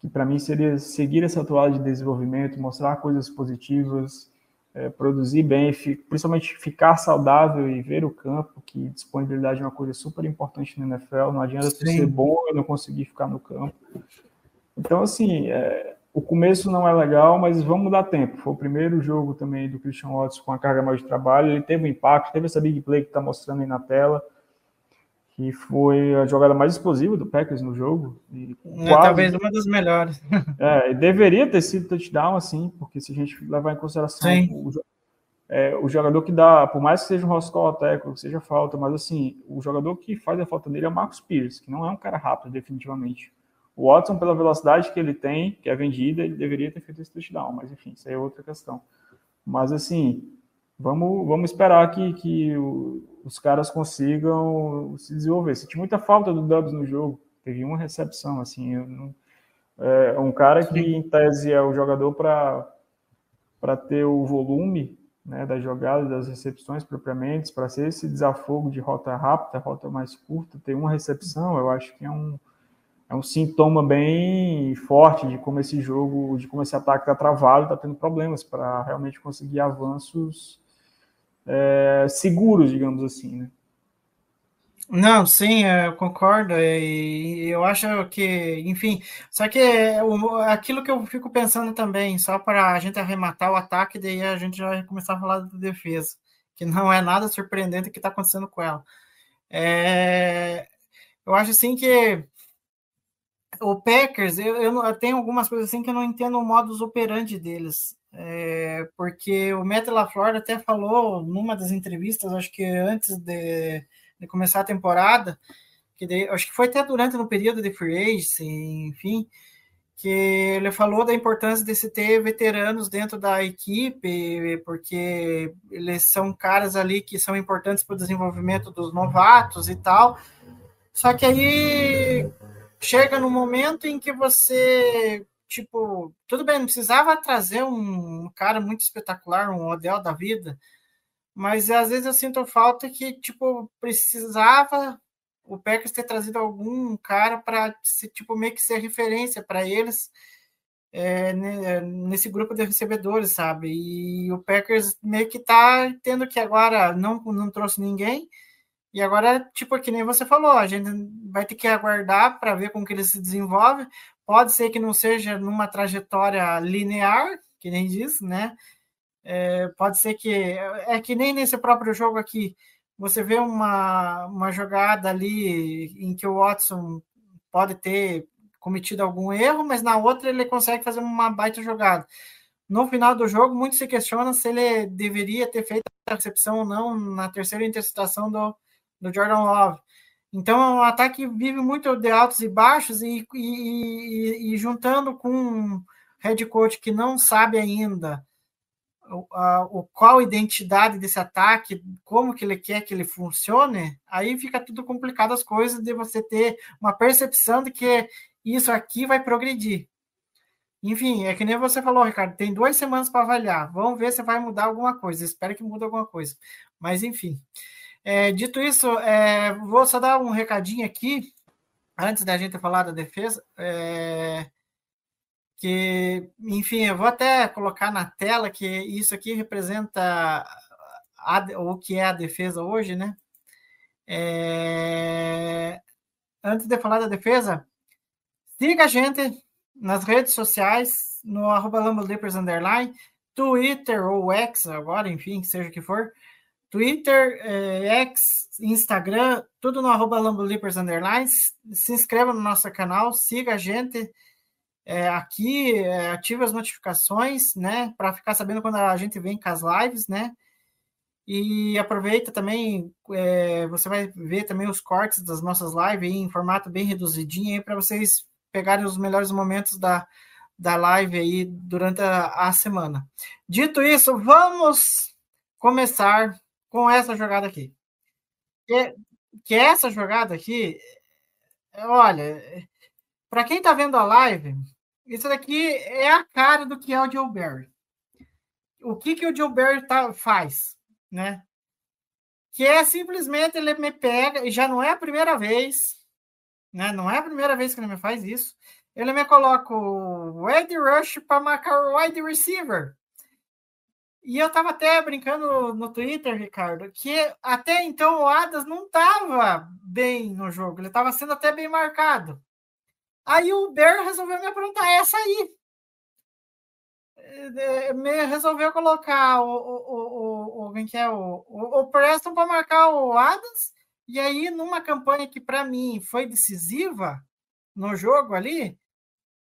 que para mim seria seguir essa toada de desenvolvimento, mostrar coisas positivas, é, produzir bem, principalmente ficar saudável e ver o campo, que disponibilidade é uma coisa super importante no NFL, não adianta Sim. ser bom e não conseguir ficar no campo. Então, assim, é, o começo não é legal, mas vamos dar tempo. Foi o primeiro jogo também do Christian Watts com a carga mais de trabalho, ele teve um impacto, teve essa big play que está mostrando aí na tela, que foi a jogada mais explosiva do Packers no jogo. É, talvez uma das melhores. É, deveria ter sido touchdown, assim, porque se a gente levar em consideração o, é, o, jogador que dá, por mais que seja um Roscoe técnico, que seja falta, mas assim, o jogador que faz a falta dele é o Marcos Pierce, que não é um cara rápido, definitivamente. O Watson, pela velocidade que ele tem, que é vendida, ele deveria ter feito esse touchdown, mas enfim, isso aí é outra questão. Mas assim, vamos, vamos esperar que, que o, os caras consigam se desenvolver. Senti muita falta do Dubs no jogo. Teve uma recepção, assim. Não, é um cara que, em tese, é o jogador para ter o volume né, das jogadas, das recepções propriamente, para ser esse desafogo de rota rápida, rota mais curta, ter uma recepção, eu acho que é um, é um sintoma bem forte de como esse jogo, de como esse ataque está travado, está tendo problemas para realmente conseguir avanços é, seguros, digamos assim, né? Não, sim, eu concordo, e eu acho que, enfim, só que aquilo que eu fico pensando também, só para a gente arrematar o ataque, daí a gente já começar a falar da defesa, que não é nada surpreendente o que está acontecendo com ela. É, eu acho assim que o Packers, eu, eu, tenho algumas coisas assim que eu não entendo o modus operandi deles. É, porque o Matt LaFleur até falou numa das entrevistas, acho que antes de, de começar a temporada, que de, acho que foi até durante no período de free agency, enfim, que ele falou da importância de se ter veteranos dentro da equipe, porque eles são caras ali que são importantes para o desenvolvimento dos novatos e tal. Só que aí chega no momento em que você tipo, tudo bem, não precisava trazer um cara muito espetacular, um Odell da vida, mas às vezes eu sinto falta que, tipo, precisava o Packers ter trazido algum cara para, tipo, meio que ser referência para eles é, nesse grupo de recebedores, sabe? E o Packers meio que tá tendo que agora não, não trouxe ninguém, e agora, tipo, que nem você falou, a gente vai ter que aguardar para ver como que ele se desenvolve, Pode ser que não seja numa trajetória linear, que nem diz, né? É, pode ser que. É que nem nesse próprio jogo aqui, você vê uma, uma jogada ali em que o Watson pode ter cometido algum erro, mas na outra ele consegue fazer uma baita jogada. no final do jogo, muito se questiona se ele deveria ter feito a recepção ou não na terceira interceptação do, do Jordan Love. Então, é um ataque vive muito de altos e baixos, e, e, e, e juntando com um head coach que não sabe ainda o, a, o, qual a identidade desse ataque, como que ele quer que ele funcione, aí fica tudo complicado as coisas de você ter uma percepção de que isso aqui vai progredir. Enfim, é que nem você falou, Ricardo, tem duas semanas para avaliar. Vamos ver se vai mudar alguma coisa. Espero que mude alguma coisa. Mas, enfim. É, dito isso, é, vou só dar um recadinho aqui, antes da gente falar da defesa. É, que, enfim, eu vou até colocar na tela que isso aqui representa a, o que é a defesa hoje, né? É, antes de falar da defesa, siga a gente nas redes sociais, no arroba underline, Twitter ou X agora, enfim, seja o que for. Twitter, eh, X, Instagram, tudo no arroba underline. Se inscreva no nosso canal, siga a gente é, aqui, é, ative as notificações, né, para ficar sabendo quando a gente vem com as lives, né. E aproveita também, é, você vai ver também os cortes das nossas lives em formato bem reduzidinho para vocês pegarem os melhores momentos da, da live aí durante a, a semana. Dito isso, vamos começar com essa jogada aqui. Que, que essa jogada aqui, olha, para quem está vendo a live, isso daqui é a cara do que é o Joe Barry. O que, que o Joe Barry tá, faz, né? Que é simplesmente ele me pega, e já não é a primeira vez, né? Não é a primeira vez que ele me faz isso. Ele me coloca o wide rush para marcar o wide receiver. E eu tava até brincando no, Twitter, Ricardo, que até então o Adas não tava bem no jogo, ele estava sendo até bem marcado. Aí o Bear resolveu me aprontar essa aí. É, me resolveu colocar o, o, o, o, que é? o, o, o Preston para marcar o Adams e aí, numa campanha que para mim foi decisiva no jogo ali,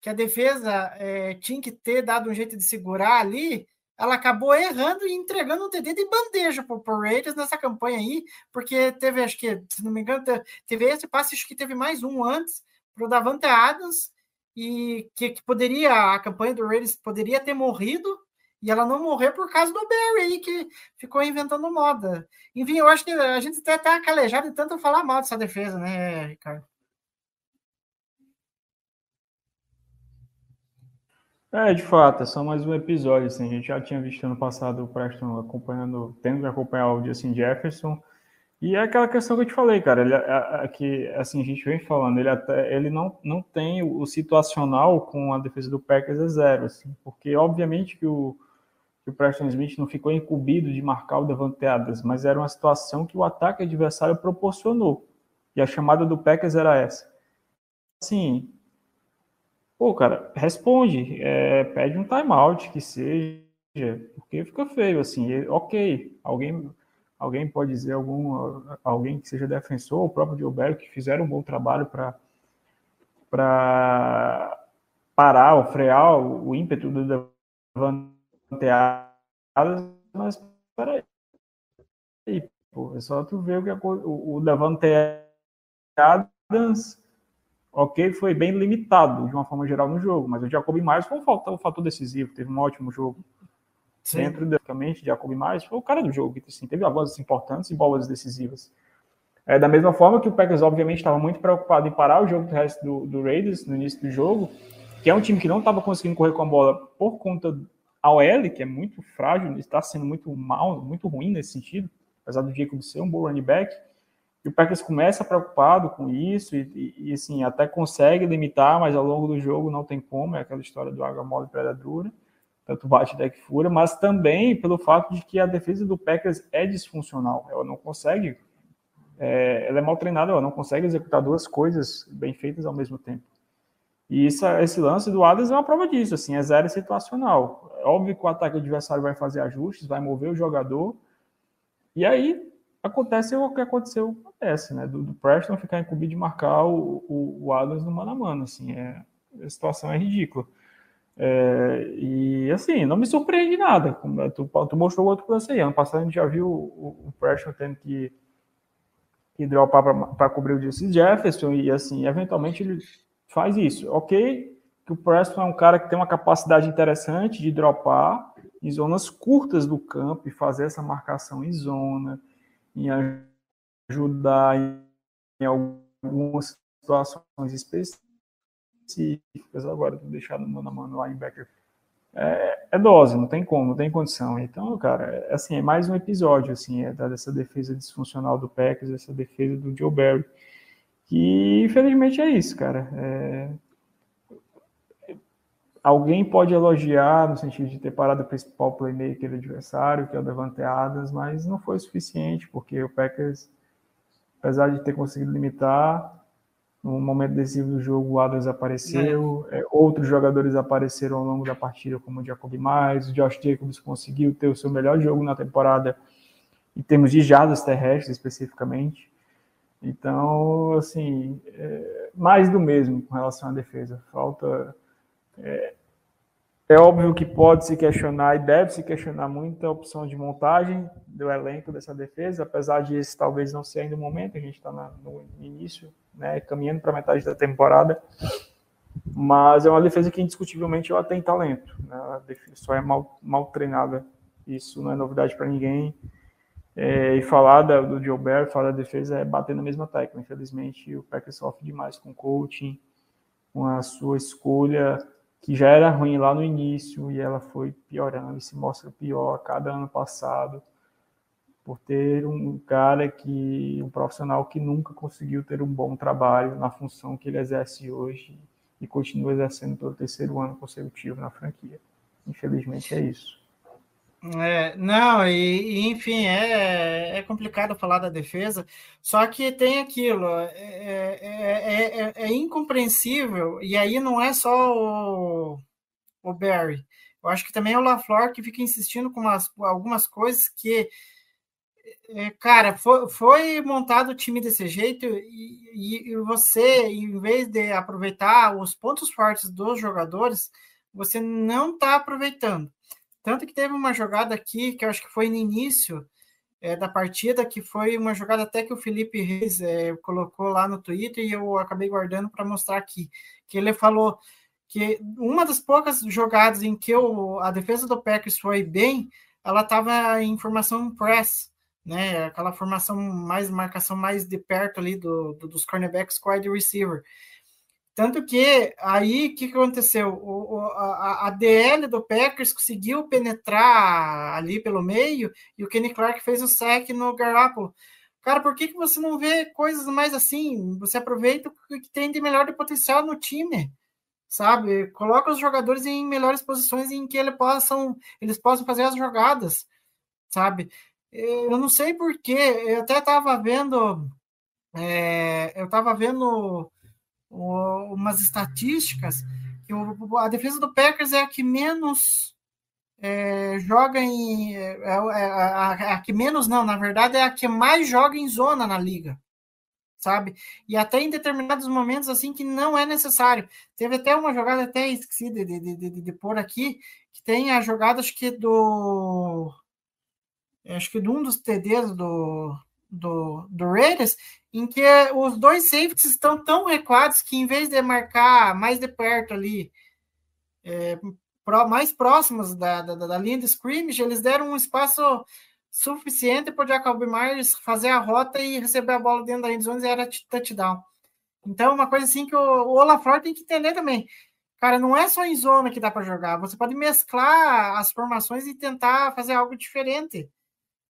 que a defesa é, tinha que ter dado um jeito de segurar ali, ela acabou errando e entregando um TD de bandeja para o Raiders nessa campanha aí, porque teve, acho que, se não me engano, teve esse passe, acho que teve mais um antes para o Davante Adams, e que, que, poderia, a campanha do Raiders poderia ter morrido, e ela não morreu por causa do Barry aí, que ficou inventando moda. Enfim, eu acho que a gente até tá calejado de tanto falar mal dessa defesa, né, Ricardo? É, de fato, é só mais um episódio. Assim, a gente já tinha visto ano passado o Preston acompanhando, tendo que acompanhar o Justin Jefferson. E é aquela questão que eu te falei, cara, ele, é, é, que assim, a gente vem falando, ele até ele não, não tem o, situacional com a defesa do Packers é zero, assim, porque obviamente que o, que o Preston Smith não ficou incumbido de marcar o Devante Adams, mas era uma situação que o ataque adversário proporcionou. E a chamada do Packers era essa. Assim, pô, cara, responde, é, pede um timeout que seja, porque fica feio, assim, ok, alguém alguém pode dizer algum alguém que seja defensor, o próprio Gilberto, que fizeram um bom trabalho para para parar ou frear o, o ímpeto do Devante mas peraí, pô, é só tu ver o que o, o Devante Adams, ok, foi bem limitado de uma forma geral no jogo, mas o Jacob Myers foi um fator, um fator decisivo, teve um ótimo jogo. Sim. dentro basicamente de Jacob Myers, foi o cara do jogo, que assim, teve avanços importantes e bolas decisivas. É, da mesma forma que o Packers, obviamente, estava muito preocupado em parar o jogo do resto do, do Raiders no início do jogo, que é um time que não estava conseguindo correr com a bola por conta da OL, que é muito frágil, está sendo muito mal, muito ruim nesse sentido, apesar do Jacob ser um bom running back. E o Packers começa preocupado com isso e, e, e, assim, até consegue limitar, mas ao longo do jogo não tem como, é aquela história do água mole predadora tanto bate deck fura, mas também pelo fato de que a defesa do Packers é disfuncional. Ela não consegue, é, ela é mal treinada, ela não consegue executar duas coisas bem feitas ao mesmo tempo. E isso, esse lance do Adams é uma prova disso, assim, é zero situacional. É óbvio que o ataque adversário vai fazer ajustes, vai mover o jogador, e aí acontece o que aconteceu, acontece, né? Do, do Preston ficar incumbido de marcar o, o, o Adams no mano a mano, assim, é, a situação é ridícula. É, e assim, não me surpreende nada. Como tu, tu mostrou outro lance aí. Ano passado a gente já viu o, o Preston tendo que, que dropar para cobrir o Jesse Jefferson, e assim, eventualmente ele faz isso. Ok, que o Preston é um cara que tem uma capacidade interessante de dropar em zonas curtas do campo e fazer essa marcação em zona, em ajudar em algumas situações específicas agora, deixar no mano a mano linebacker. É, é dose, não tem como, não tem condição. Então, cara, é, assim, é mais um episódio, assim, é dessa defesa disfuncional do Packers, essa defesa do Joe Barry. Que, infelizmente, é isso, cara. É... Alguém pode elogiar no sentido de ter parado o principal playmaker do adversário, que é o Devante Adams, mas não foi suficiente, porque o Packers, apesar de ter conseguido limitar, no momento decisivo do jogo, o Adams apareceu, é. É, outros jogadores apareceram ao longo da partida, como o Jacob Mais, o Josh Jacobs conseguiu ter o seu melhor jogo na temporada, em termos de jardas terrestres especificamente. Então, assim, é, mais do mesmo com relação à defesa. Falta. É, é óbvio que pode se questionar e deve se questionar muito a opção de montagem do elenco dessa defesa, apesar de esse talvez não ser ainda o momento, a gente está no início né, caminhando para metade da temporada. Mas é uma defesa que indiscutivelmente ela tem talento. Né? A defesa só é mal, mal treinada. Isso não é novidade para ninguém. É, e falar da, do Gilbert, falar da defesa é bater na mesma tecla. Infelizmente, o Packers sofre demais com coaching, com a sua escolha, que já era ruim lá no início, e ela foi piorando e se mostra pior a cada ano passado por ter um cara que, um profissional que nunca conseguiu ter um bom trabalho na função que ele exerce hoje e continua exercendo pelo terceiro ano consecutivo na franquia. Infelizmente é isso. É, não, e, e, enfim, é, é complicado falar da defesa, só que tem aquilo, é, é, é, é incompreensível, e aí não é só o, o Barry, eu acho que também é o LaFleur que fica insistindo com umas, algumas coisas que é, cara, foi, foi, montado o time desse jeito e, e, você, em vez de aproveitar os pontos fortes dos jogadores, você não está aproveitando. Tanto que teve uma jogada aqui, que eu acho que foi no início é, da partida, que foi uma jogada até que o Felipe Reis é, colocou lá no Twitter e eu acabei guardando para mostrar aqui. Que ele falou que uma das poucas jogadas em que a defesa do Packers foi bem, ela estava em formação press né? Aquela formação mais, marcação mais de perto ali do, do dos cornerbacks com wide receiver. Tanto que aí o que, aconteceu? O, o, a, a, DL do Packers conseguiu penetrar ali pelo meio e o Kenny Clark fez o sec no Garoppolo. Cara, por que, que você não vê coisas mais assim? Você aproveita o que tem de melhor de potencial no time, sabe? Coloca os jogadores em melhores posições em que eles possam, eles possam fazer as jogadas, sabe? Eu não sei porquê, eu até estava vendo, é, eu estava vendo umas estatísticas que a defesa do Packers é a que menos é, joga em. É, é, é a, a, que menos não, na verdade, é a que mais joga em zona na liga. Sabe? E até em determinados momentos assim que não é necessário. Teve até uma jogada, até esqueci de, de, de, de, de pôr aqui, que tem a jogada, acho que do acho que de um dos TDs do, do, do Raiders, em que os dois safeties estão tão recuados que em vez de marcar mais de perto ali, é, mais próximos da, da, da, linha de scrimmage, eles deram um espaço suficiente para o Jacob Myers fazer a rota e receber a bola dentro da endzone e era touchdown. Então, uma coisa assim que o, o Olafort tem que entender também. Cara, não é só em zona que dá para jogar. Você pode mesclar as formações e tentar fazer algo diferente.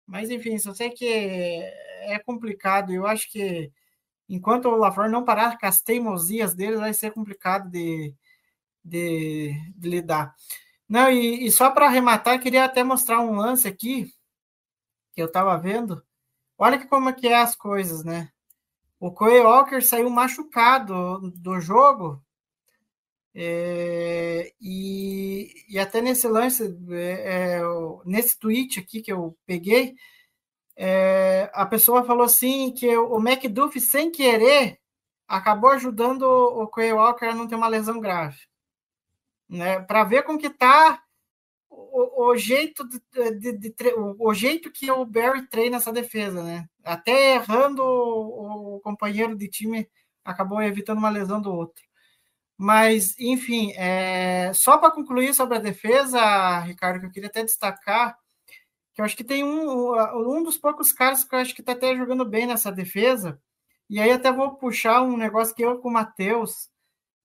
Mas, enfim, só sei que é complicado. Eu acho que enquanto o LaFleur não parar com as teimosias dele, vai ser complicado de, de, de lidar. Não, e, e só para arrematar, queria até mostrar um lance aqui que eu estava vendo. Olha que como é que é as coisas, né? O Coy Walker saiu machucado do jogo é, e, e, até nesse lance, é, é, nesse tweet aqui que eu peguei, é, a pessoa falou assim que o McDuff, sem querer, acabou ajudando o Quay Walker a não ter uma lesão grave. né? Para ver como que tá o, o jeito de, de, de, de, o jeito que o Barry treina essa defesa, né? Até errando o, o companheiro de time acabou evitando uma lesão do outro. Mas, enfim, é, só para concluir sobre a defesa, Ricardo, que eu queria até destacar, que eu acho que tem um, um dos poucos caras que eu acho que está até jogando bem nessa defesa, e aí até vou puxar um negócio que eu com o Matheus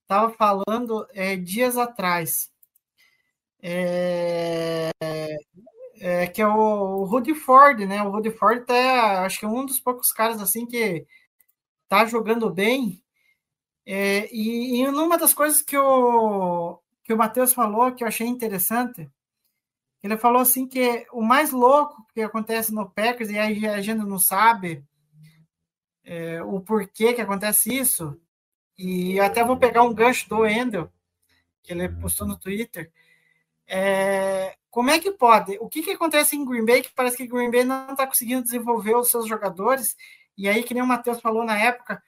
estava falando é, dias atrás. É, é, que é o, o Rudy Ford, né? O Rudy Ford tá, acho que é um dos poucos caras assim que tá jogando bem. É, e, e uma das coisas que o, que o Matheus falou, que eu achei interessante, ele falou assim que o mais louco que acontece no Packers, e aí a gente não sabe é, o porquê que acontece isso, e até vou pegar um gancho do Endel, que ele postou no Twitter, é, como é que pode? O que, que acontece em Green Bay que parece que Green Bay não está conseguindo desenvolver os seus jogadores? E aí, que nem o Matheus falou na época,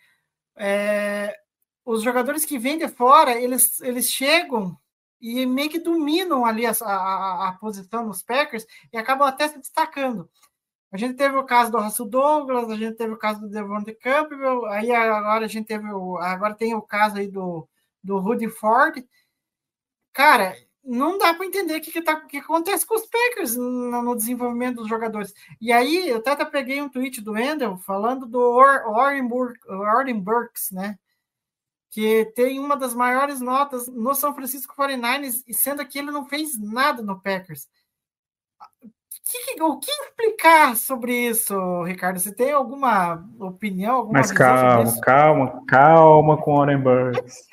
é, os jogadores que vêm de fora, eles, eles chegam e meio que dominam ali a, a, a posição nos Packers e acabam até se destacando. A gente teve o caso do Russell Douglas, a gente teve o caso do Devon de Campbell, aí agora a gente teve o, agora tem o caso aí do, do Rudy Ford. Cara, não dá para entender o que, que, tá, que acontece com os Packers no, no, desenvolvimento dos jogadores. E aí, eu até peguei um tweet do Endel falando do Warren, Warren Burks, né? Que tem uma das maiores notas no São Francisco 49ers, e sendo que ele não fez nada no Packers. Que, o que explicar sobre isso, Ricardo? Você tem alguma opinião? Alguma Mas calma, calma, calma com o Warren Burks.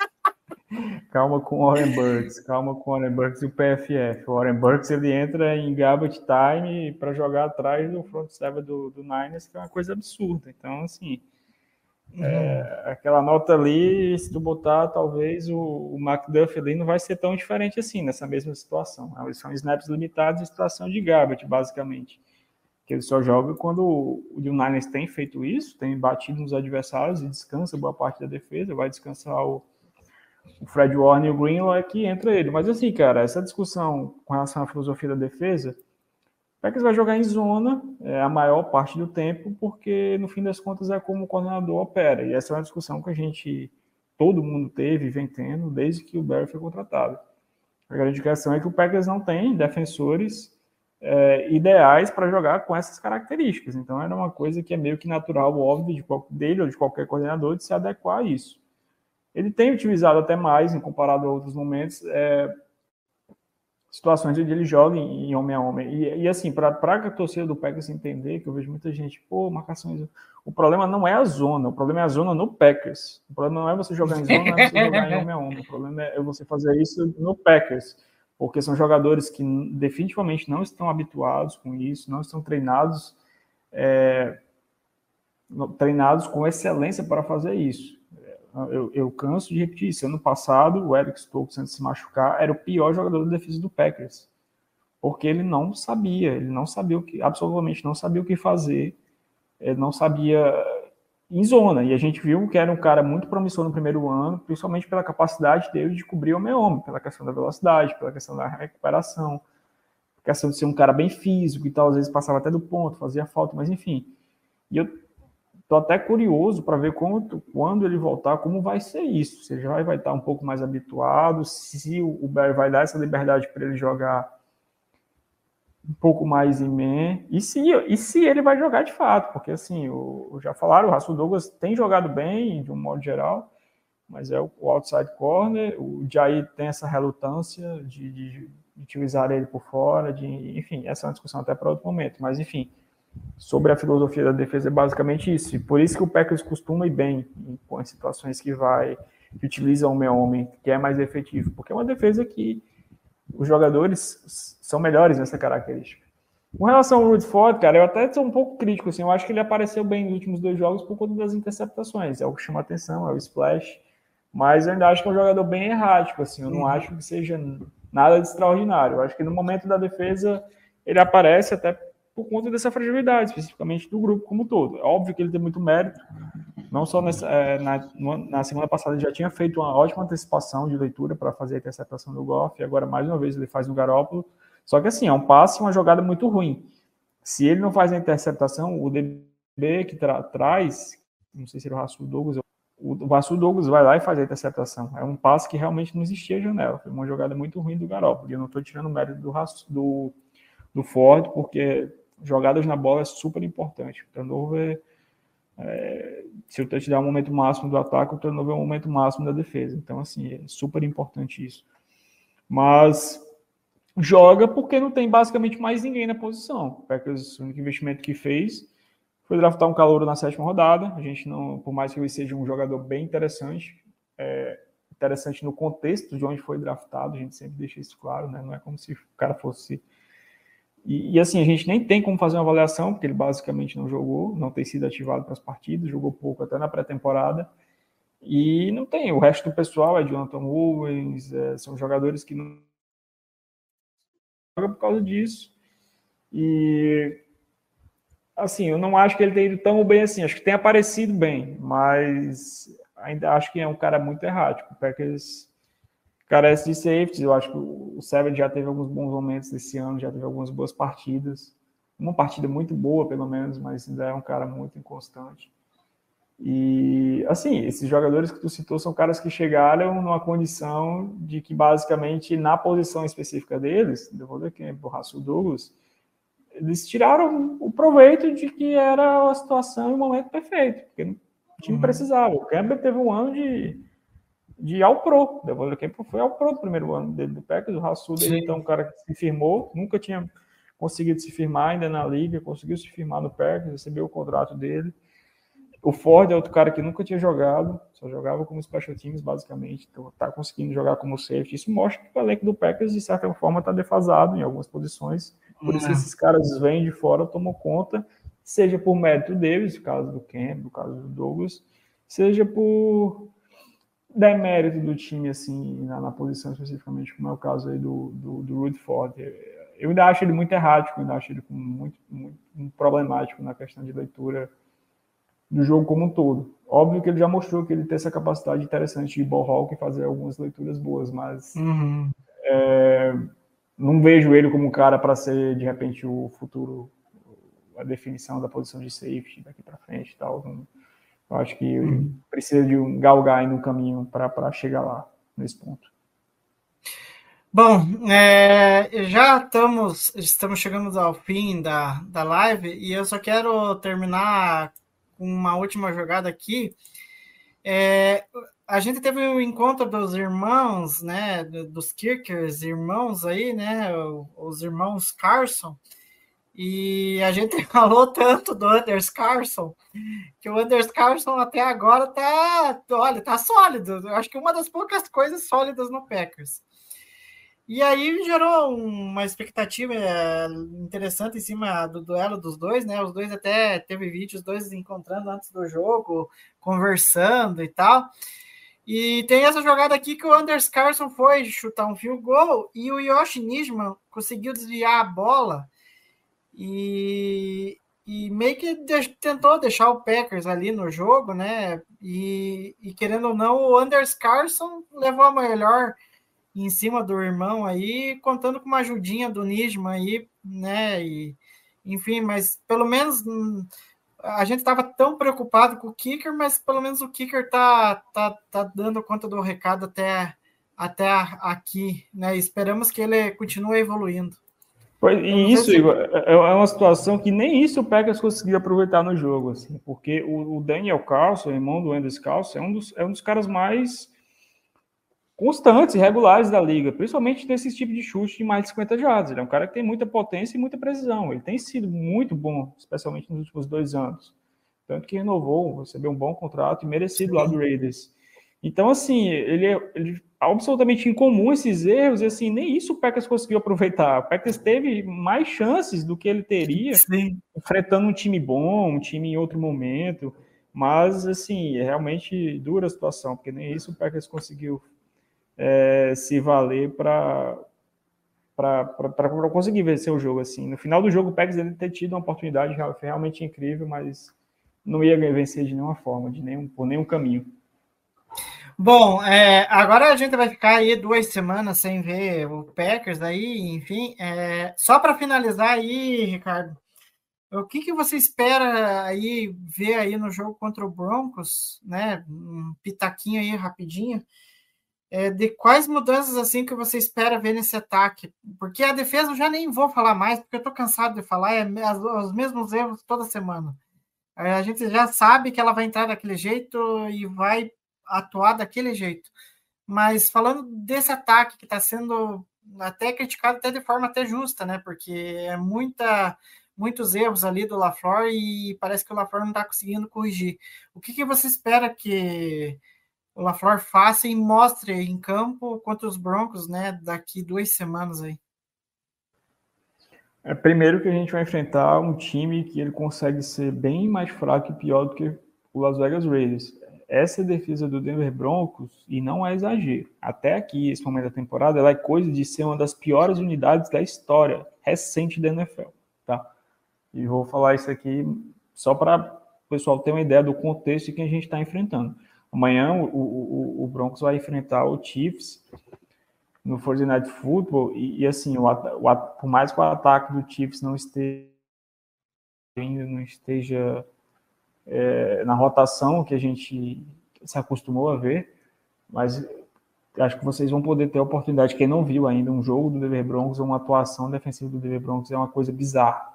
Calma com o Warren Burks, calma com o Warren Burks e o PFF. O Warren Burks ele entra em garbage time para jogar atrás do front seven do, do Niners, que é uma coisa absurda. Então, assim. É, aquela nota ali, se tu botar, talvez o, o McDuff ali não vai ser tão diferente assim nessa mesma situação. São snaps limitados em situação de garbage, basicamente. Que ele só joga quando o, Niners tem feito isso, tem batido nos adversários e descansa boa parte da defesa, vai descansar o o Fred Warner e o Greenlaw é que entra ele. Mas assim, cara, essa discussão com relação à filosofia da defesa, Packers vai jogar em zona é, a maior parte do tempo, porque no fim das contas é como o coordenador opera. E essa é uma discussão que a gente, todo mundo teve e vem tendo desde que o Barry foi contratado. A grande questão é que o Packers não tem defensores é, ideais para jogar com essas características. Então era uma coisa que é meio que natural, óbvio, de, dele ou de qualquer coordenador de se adequar a isso ele tem utilizado até mais, em comparado a outros momentos, é, situações onde ele joga em, em homem a homem. E, e assim, para a torcida do Packers entender, que eu vejo muita gente, pô, marcações. O problema não é a zona, o problema é a zona no Packers. O problema não é você jogar em zona, é você jogar em homem a homem. O problema é você fazer isso no Packers. Porque são jogadores que definitivamente não estão habituados com isso, não estão treinados, é, treinados com excelência para fazer isso. Eu, eu, canso de repetir isso. Ano passado, o Eric Stokes, antes de se machucar, era o pior jogador da defesa do Packers. Porque ele não sabia, ele não sabia o que, absolutamente não sabia o que fazer, ele não sabia em zona. E a gente viu que era um cara muito promissor no primeiro ano, principalmente pela capacidade dele de cobrir o meio homem, pela questão da velocidade, pela questão da recuperação, questão de ser um cara bem físico e tal, às vezes passava até do ponto, fazia falta, mas enfim. E eu Estou até curioso para ver como, quando ele voltar, como vai ser isso. Se ele já vai estar um pouco mais habituado, se o Barry vai dar essa liberdade para ele jogar um pouco mais em man, e se, e se ele vai jogar de fato, porque assim, o, já falaram, o Russell Douglas tem jogado bem, de um modo geral, mas é o, o outside corner, o Jair tem essa relutância de, de, de utilizar ele por fora, de, enfim, essa é uma discussão até para outro momento, mas enfim, sobre a filosofia da defesa é basicamente isso. E por isso que o Packers costuma ir bem em, situações que vai que utiliza homem a homem, que é mais efetivo, porque é uma defesa que os jogadores são melhores nessa característica. Com relação ao Rudy Ford, cara, eu até sou um pouco crítico, assim, eu acho que ele apareceu bem nos últimos dois jogos por conta das interceptações, é o que chama atenção, é o splash, mas eu ainda acho que é um jogador bem errático, assim, eu não uhum. acho que seja nada de extraordinário, eu acho que no momento da defesa ele aparece até por conta dessa fragilidade, especificamente do grupo como um todo. É óbvio que ele tem muito mérito, Não só nessa, é, na, na semana passada ele já tinha feito uma ótima antecipação de leitura para fazer a interceptação do Goff, e agora mais uma vez ele faz no Garópolo. Só que assim, é um passe uma jogada muito ruim. Se ele não faz a interceptação, o DB que tra traz, não sei se era o Rasul Douglas, o Rasul Douglas vai lá e faz a interceptação. É um passe que realmente não existia janela. Foi uma jogada muito ruim do Garópolo. Eu não estou tirando o mérito do, do, do Ford, porque jogadas na bola é super importante. O turnover, é, se o touchdown é o momento máximo do ataque, o turnover é o momento máximo da defesa. Então, assim, é super importante isso. Mas joga porque não tem basicamente mais ninguém na posição. O único investimento que fez foi draftar um calouro na sétima rodada. A gente não, por mais que ele seja um jogador bem interessante, é, interessante no contexto de onde foi draftado, a gente sempre deixa isso claro, né? Não é como se o cara fosse e, e, assim, a gente nem tem como fazer uma avaliação, porque ele basicamente não jogou, não tem sido ativado para as partidas, jogou pouco até na pré-temporada. E não tem. O resto do pessoal é Jonathan Owens, é, são jogadores que não jogam por causa disso. E assim, eu não acho que ele tenha ido tão bem assim, acho que tem aparecido bem, mas ainda acho que é um cara muito errático. O Packers carece de safety. Eu acho que o Severo já teve alguns bons momentos esse ano, já teve algumas boas partidas. Uma partida muito boa, pelo menos, mas ainda é um cara muito inconstante. E, assim, esses jogadores que tu citou são caras que chegaram numa condição de que, basicamente, na posição específica deles, eu vou aqui, o Rasul Douglas, eles tiraram o proveito de que era a situação e o momento perfeito, porque o time uhum. precisava. O Campbell teve um ano de de ao pro. O Devon Campbell foi ao pro do primeiro ano dele do Packers. O ele então um cara que se firmou, nunca tinha conseguido se firmar ainda na liga, conseguiu se firmar no Packers, recebeu o contrato dele. O Ford é outro cara que nunca tinha jogado, só jogava como special teams, basicamente, então tá conseguindo jogar como safety. Isso mostra que o elenco do Packers, de certa forma, está defasado em algumas posições. Por isso que esses caras vêm de fora, tomam conta, seja por mérito deles, no caso do Campbell, no caso do Douglas, seja por demérito do time, assim, na, na, posição especificamente, como é o caso aí do, do, do Rutherford. Eu ainda acho ele muito errático, ainda acho ele muito, muito, muito problemático na questão de leitura do jogo como um todo. Óbvio que ele já mostrou que ele tem essa capacidade interessante de ball hawk e fazer algumas leituras boas, mas uhum. é, não vejo ele como um cara para ser, de repente, o futuro, a definição da posição de safety daqui para frente e tal. Não, eu acho que uhum. precisa de um galgar no caminho para chegar lá, nesse ponto. Bom, é, já estamos, estamos chegando ao fim da, da live e eu só quero terminar com uma última jogada aqui. É, a gente teve o um encontro dos irmãos, né, dos Kickers, irmãos aí, né, os irmãos Carson, e a gente falou tanto do Anders Carson, que o Anders Carson até agora tá, olha, tá sólido. Acho que uma das poucas coisas sólidas no Packers. E aí gerou uma expectativa é, interessante em cima do duelo dos dois, né? Os dois até teve vídeos, dois encontrando antes do jogo, conversando e tal. E tem essa jogada aqui que o Anders Carson foi chutar um field goal e o Yoshi Nijman conseguiu desviar a bola e, e meio que de, tentou deixar o Packers ali no jogo, né? E, e, querendo ou não, o Anders Carson levou a melhor em cima do irmão aí, contando com uma ajudinha do Nisman aí, né? E, enfim, mas pelo menos hum, a gente estava tão preocupado com o Kicker, mas pelo menos o Kicker tá, tá, tá dando conta do recado até, até aqui, né? Esperamos que ele continue evoluindo. E isso, Igor, é, é uma situação que nem isso o Packers conseguiu aproveitar no jogo, assim, porque o, Daniel Carlson, irmão do Anders Carlson, é um dos, é um dos caras mais constantes e regulares da liga, principalmente nesse tipo de chute de mais de 50 jardas. Ele é um cara que tem muita potência e muita precisão. Ele tem sido muito bom, especialmente nos últimos dois anos. Tanto que renovou, recebeu um bom contrato e merecido lá do Raiders. Então, assim, ele, é, ele absolutamente incomum esses erros, e assim, nem isso o Packers conseguiu aproveitar. O Packers teve mais chances do que ele teria, Sim. enfrentando um time bom, um time em outro momento, mas, assim, é realmente dura a situação, porque nem isso o Packers conseguiu é, se valer para para conseguir vencer o jogo assim. No final do jogo, o Packers ele ter tido uma oportunidade realmente incrível, mas não ia vencer de nenhuma forma, de nenhum, por nenhum caminho. Bom, é, agora a gente vai ficar aí duas semanas sem ver o Packers aí, enfim. É, só para finalizar aí, Ricardo, o que, que você espera aí ver aí no jogo contra o Broncos, né? Um pitaquinho aí rapidinho. É, de quais mudanças assim que você espera ver nesse ataque? Porque a defesa eu já nem vou falar mais, porque eu estou cansado de falar, é os mesmos erros toda semana. A gente já sabe que ela vai entrar daquele jeito e vai atuar daquele jeito. Mas falando desse ataque que está sendo até criticado até de forma até justa, né? Porque é muita muitos erros ali do LaFleur e parece que o LaFleur não está conseguindo corrigir. O que, que você espera que o LaFleur faça e mostre em campo contra os Broncos, né, daqui duas semanas aí? É, primeiro que a gente vai enfrentar um time que ele consegue ser bem mais fraco e pior do que o Las Vegas Raiders. Essa defesa do Denver Broncos, e não é exagero, até aqui, esse momento da temporada, ela é coisa de ser uma das piores unidades da história recente da NFL, tá? E vou falar isso aqui só para o pessoal ter uma ideia do contexto que a gente está enfrentando. Amanhã o, o, o, Broncos vai enfrentar o Chiefs no Thursday Night Football e, e assim, o, o, por mais que o ataque do Chiefs não esteja ainda não esteja é, na rotação que a gente se acostumou a ver, mas acho que vocês vão poder ter a oportunidade. Quem não viu ainda um jogo do Denver Broncos, uma atuação defensiva do Denver Broncos é uma coisa bizarra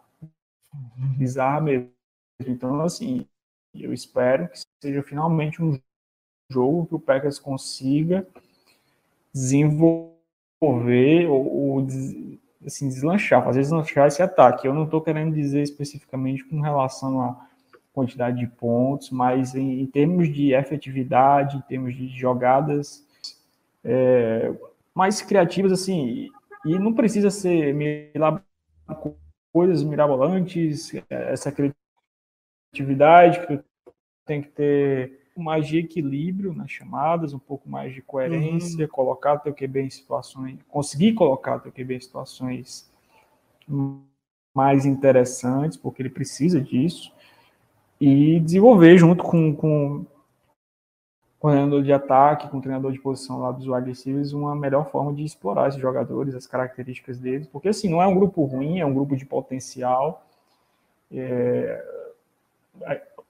bizarra mesmo. Então, assim, eu espero que seja finalmente um jogo que o Packers consiga desenvolver ou, ou assim, deslanchar, fazer deslanchar esse ataque. Eu não estou querendo dizer especificamente com relação à quantidade de pontos, mas em, em termos de efetividade, em termos de jogadas é, mais criativas, assim, e não precisa ser coisas mirabolantes, essa criatividade que tem que ter mais de equilíbrio nas chamadas, um pouco mais de coerência, uhum. colocar teu QB em situações, conseguir colocar teu QB em situações mais interessantes, porque ele precisa disso, e desenvolver junto com, com treinador de ataque, com o treinador de posição lá dos wide receivers, uma melhor forma de explorar esses jogadores, as características deles, porque assim, não é um grupo ruim, é um grupo de potencial. É,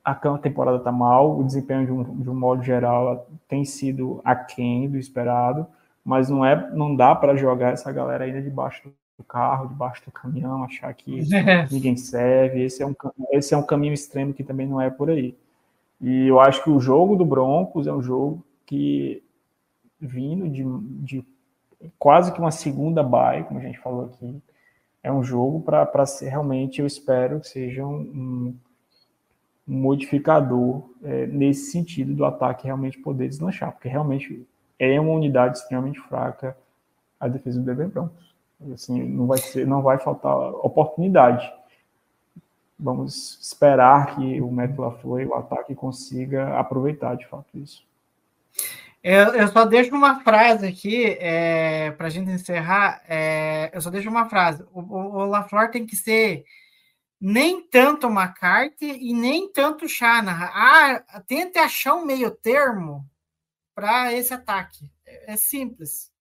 a, a temporada está mal, o desempenho de um, de um modo geral tem sido aquém do esperado, mas não é, não dá para jogar essa galera ainda debaixo do carro, debaixo do caminhão, achar que ninguém serve. Esse é um, esse é um caminho extremo que também não é por aí. E eu acho que o jogo do Broncos é um jogo que, vindo de, de quase que uma segunda bye, como a gente falou aqui, é um jogo para ser realmente, eu espero que seja um, um modificador é, nesse sentido do ataque realmente poder deslanchar, porque realmente é uma unidade extremamente fraca a defesa do Denver Broncos. Assim, não vai ser, não vai faltar oportunidade vamos esperar que o Matt LaFleur o ataque consiga aproveitar de fato isso. Eu, eu só deixo uma frase aqui é, para a gente encerrar. É, eu só deixo uma frase. O, o, o tem que ser nem tanto McCarthy e nem tanto Shanahan. Ah, tente achar um meio termo para esse ataque. É, é simples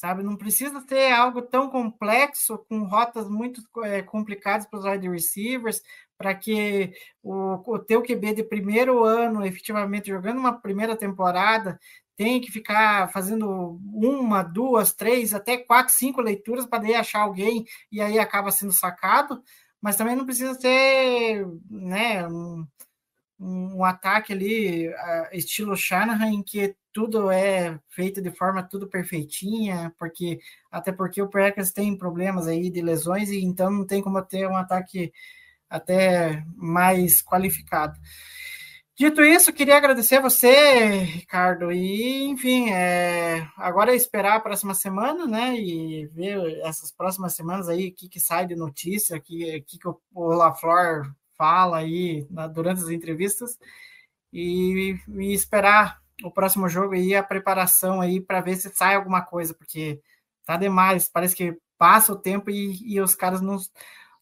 sabe? Não precisa ter algo tão complexo, com rotas muito é, complicadas para os wide receivers, para que o, o teu QB de primeiro ano, efetivamente jogando uma primeira temporada, tem que ficar fazendo uma, duas, três, até quatro, cinco leituras para daí achar alguém e aí acaba sendo sacado, mas também não precisa ter né, um, um ataque ali, estilo Shanahan, em que tudo é feito de forma tudo perfeitinha, porque até porque o Packers tem problemas aí de lesões e então não tem como ter um ataque até mais qualificado. Dito isso, queria agradecer a você, Ricardo, e enfim, é, agora é esperar a próxima semana, né, e ver essas próximas semanas aí o que, que sai de notícia, o que, que, que o, LaFleur fala aí na, durante as entrevistas, e, e esperar o próximo jogo aí, a preparação aí para ver se sai alguma coisa, porque tá demais, parece que passa o tempo e, e os caras não,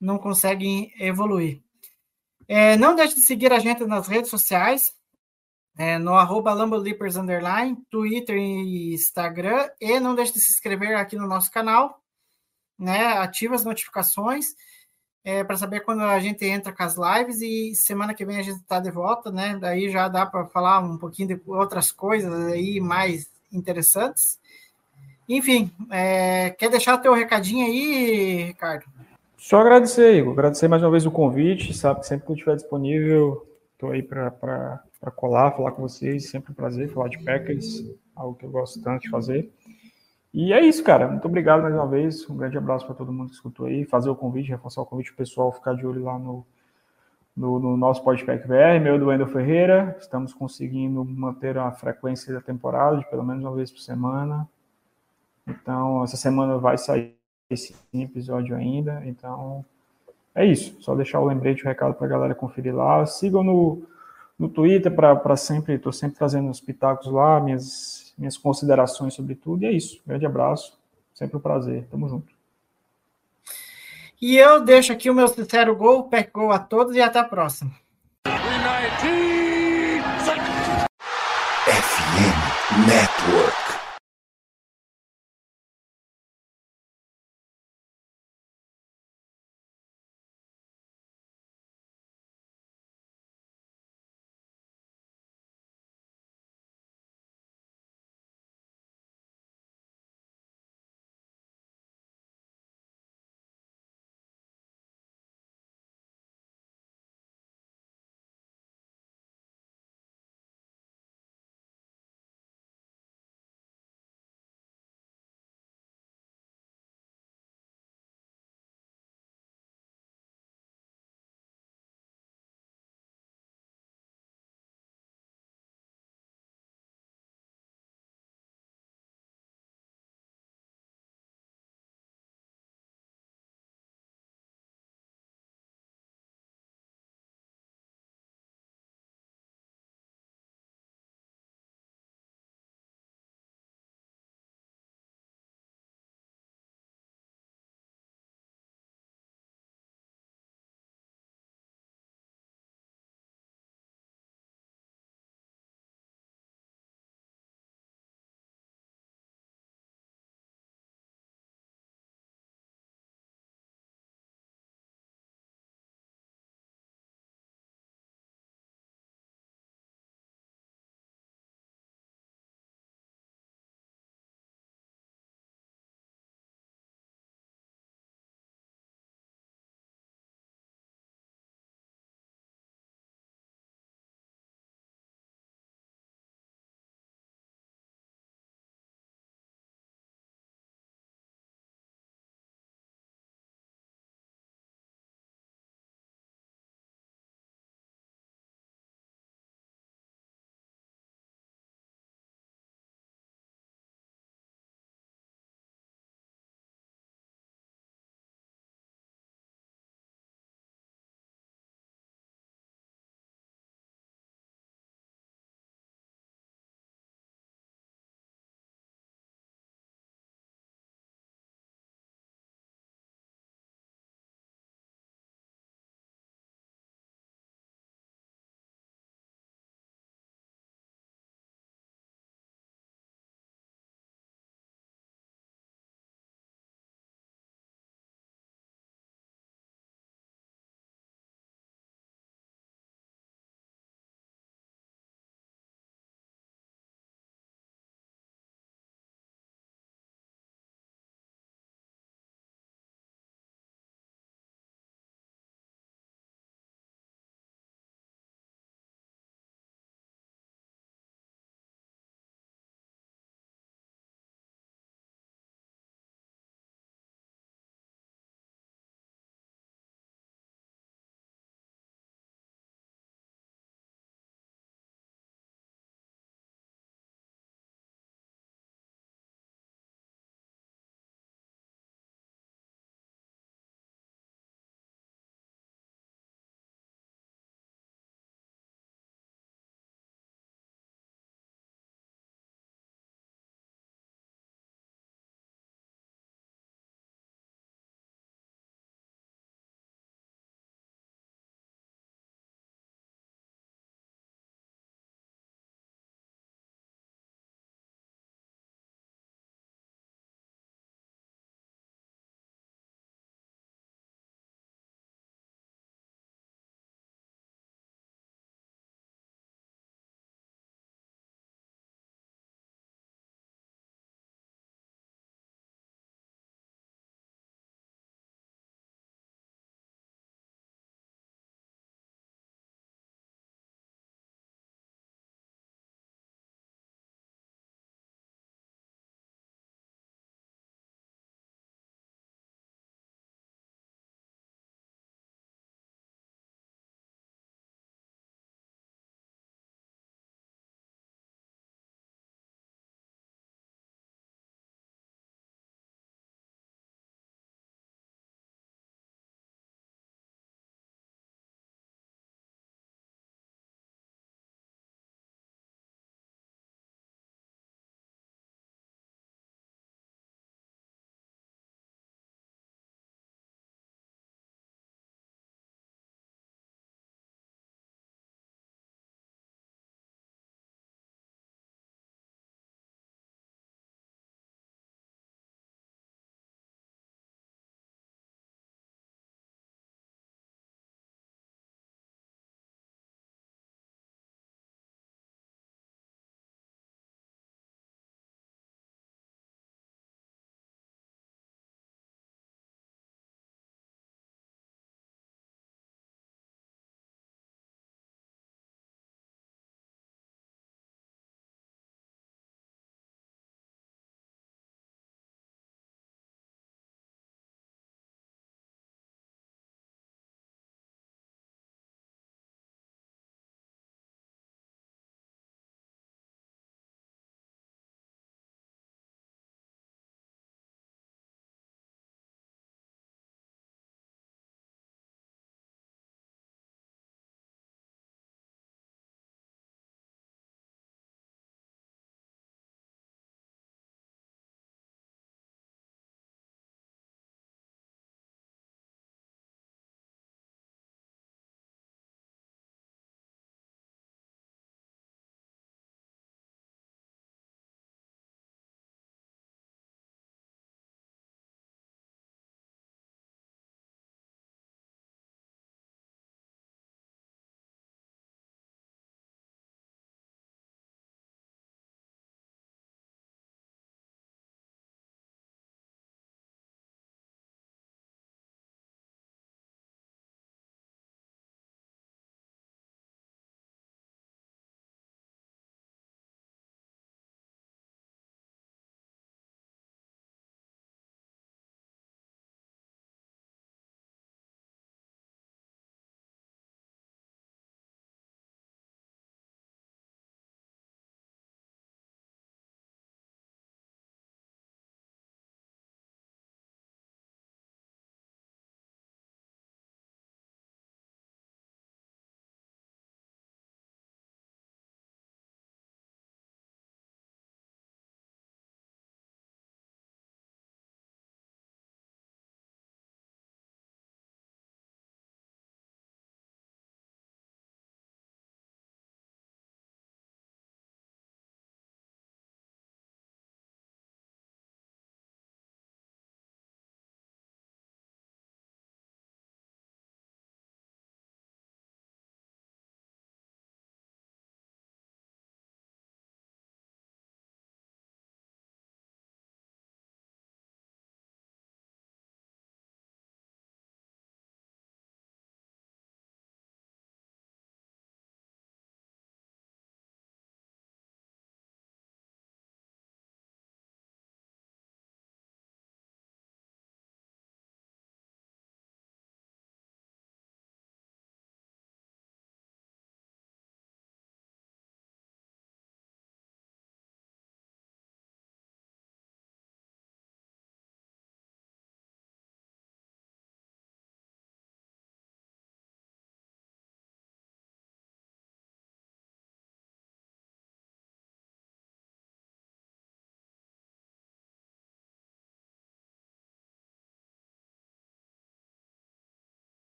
não conseguem evoluir. É, não deixe de seguir a gente nas redes sociais, é, no arroba Lambolipers Underline, Twitter e Instagram, e não deixe de se inscrever aqui no nosso canal, né? Ativa as notificações é, para saber quando a gente entra com as lives e semana que vem a gente está de volta, né? Daí já dá para falar um pouquinho de outras coisas aí mais interessantes. Enfim, é, quer deixar teu recadinho aí, Ricardo? Só agradecer, Igor. Agradecer mais uma vez o convite. Sabe que sempre que eu estiver disponível, estou aí para colar, falar com vocês. Sempre um prazer falar de Packers, algo que eu gosto tanto de fazer. E é isso, cara. Muito obrigado mais uma vez. Um grande abraço para todo mundo que escutou aí. Fazer o convite, reforçar o convite pro pessoal ficar de olho lá no, no, no nosso podcast VR, meu do Wendel Ferreira. Estamos conseguindo manter a frequência da temporada de pelo menos uma vez por semana. Então, essa semana vai sair esse episódio ainda. Então, é isso. Só deixar o lembrete, o recado para a galera conferir lá. Sigam no, no Twitter para sempre, estou sempre trazendo os pitacos lá, minhas minhas considerações sobre tudo. E é isso. Grande abraço. Sempre um prazer. Tamo junto. E eu deixo aqui o meu sincero gol, pack gol a todos e até a próxima. FM Net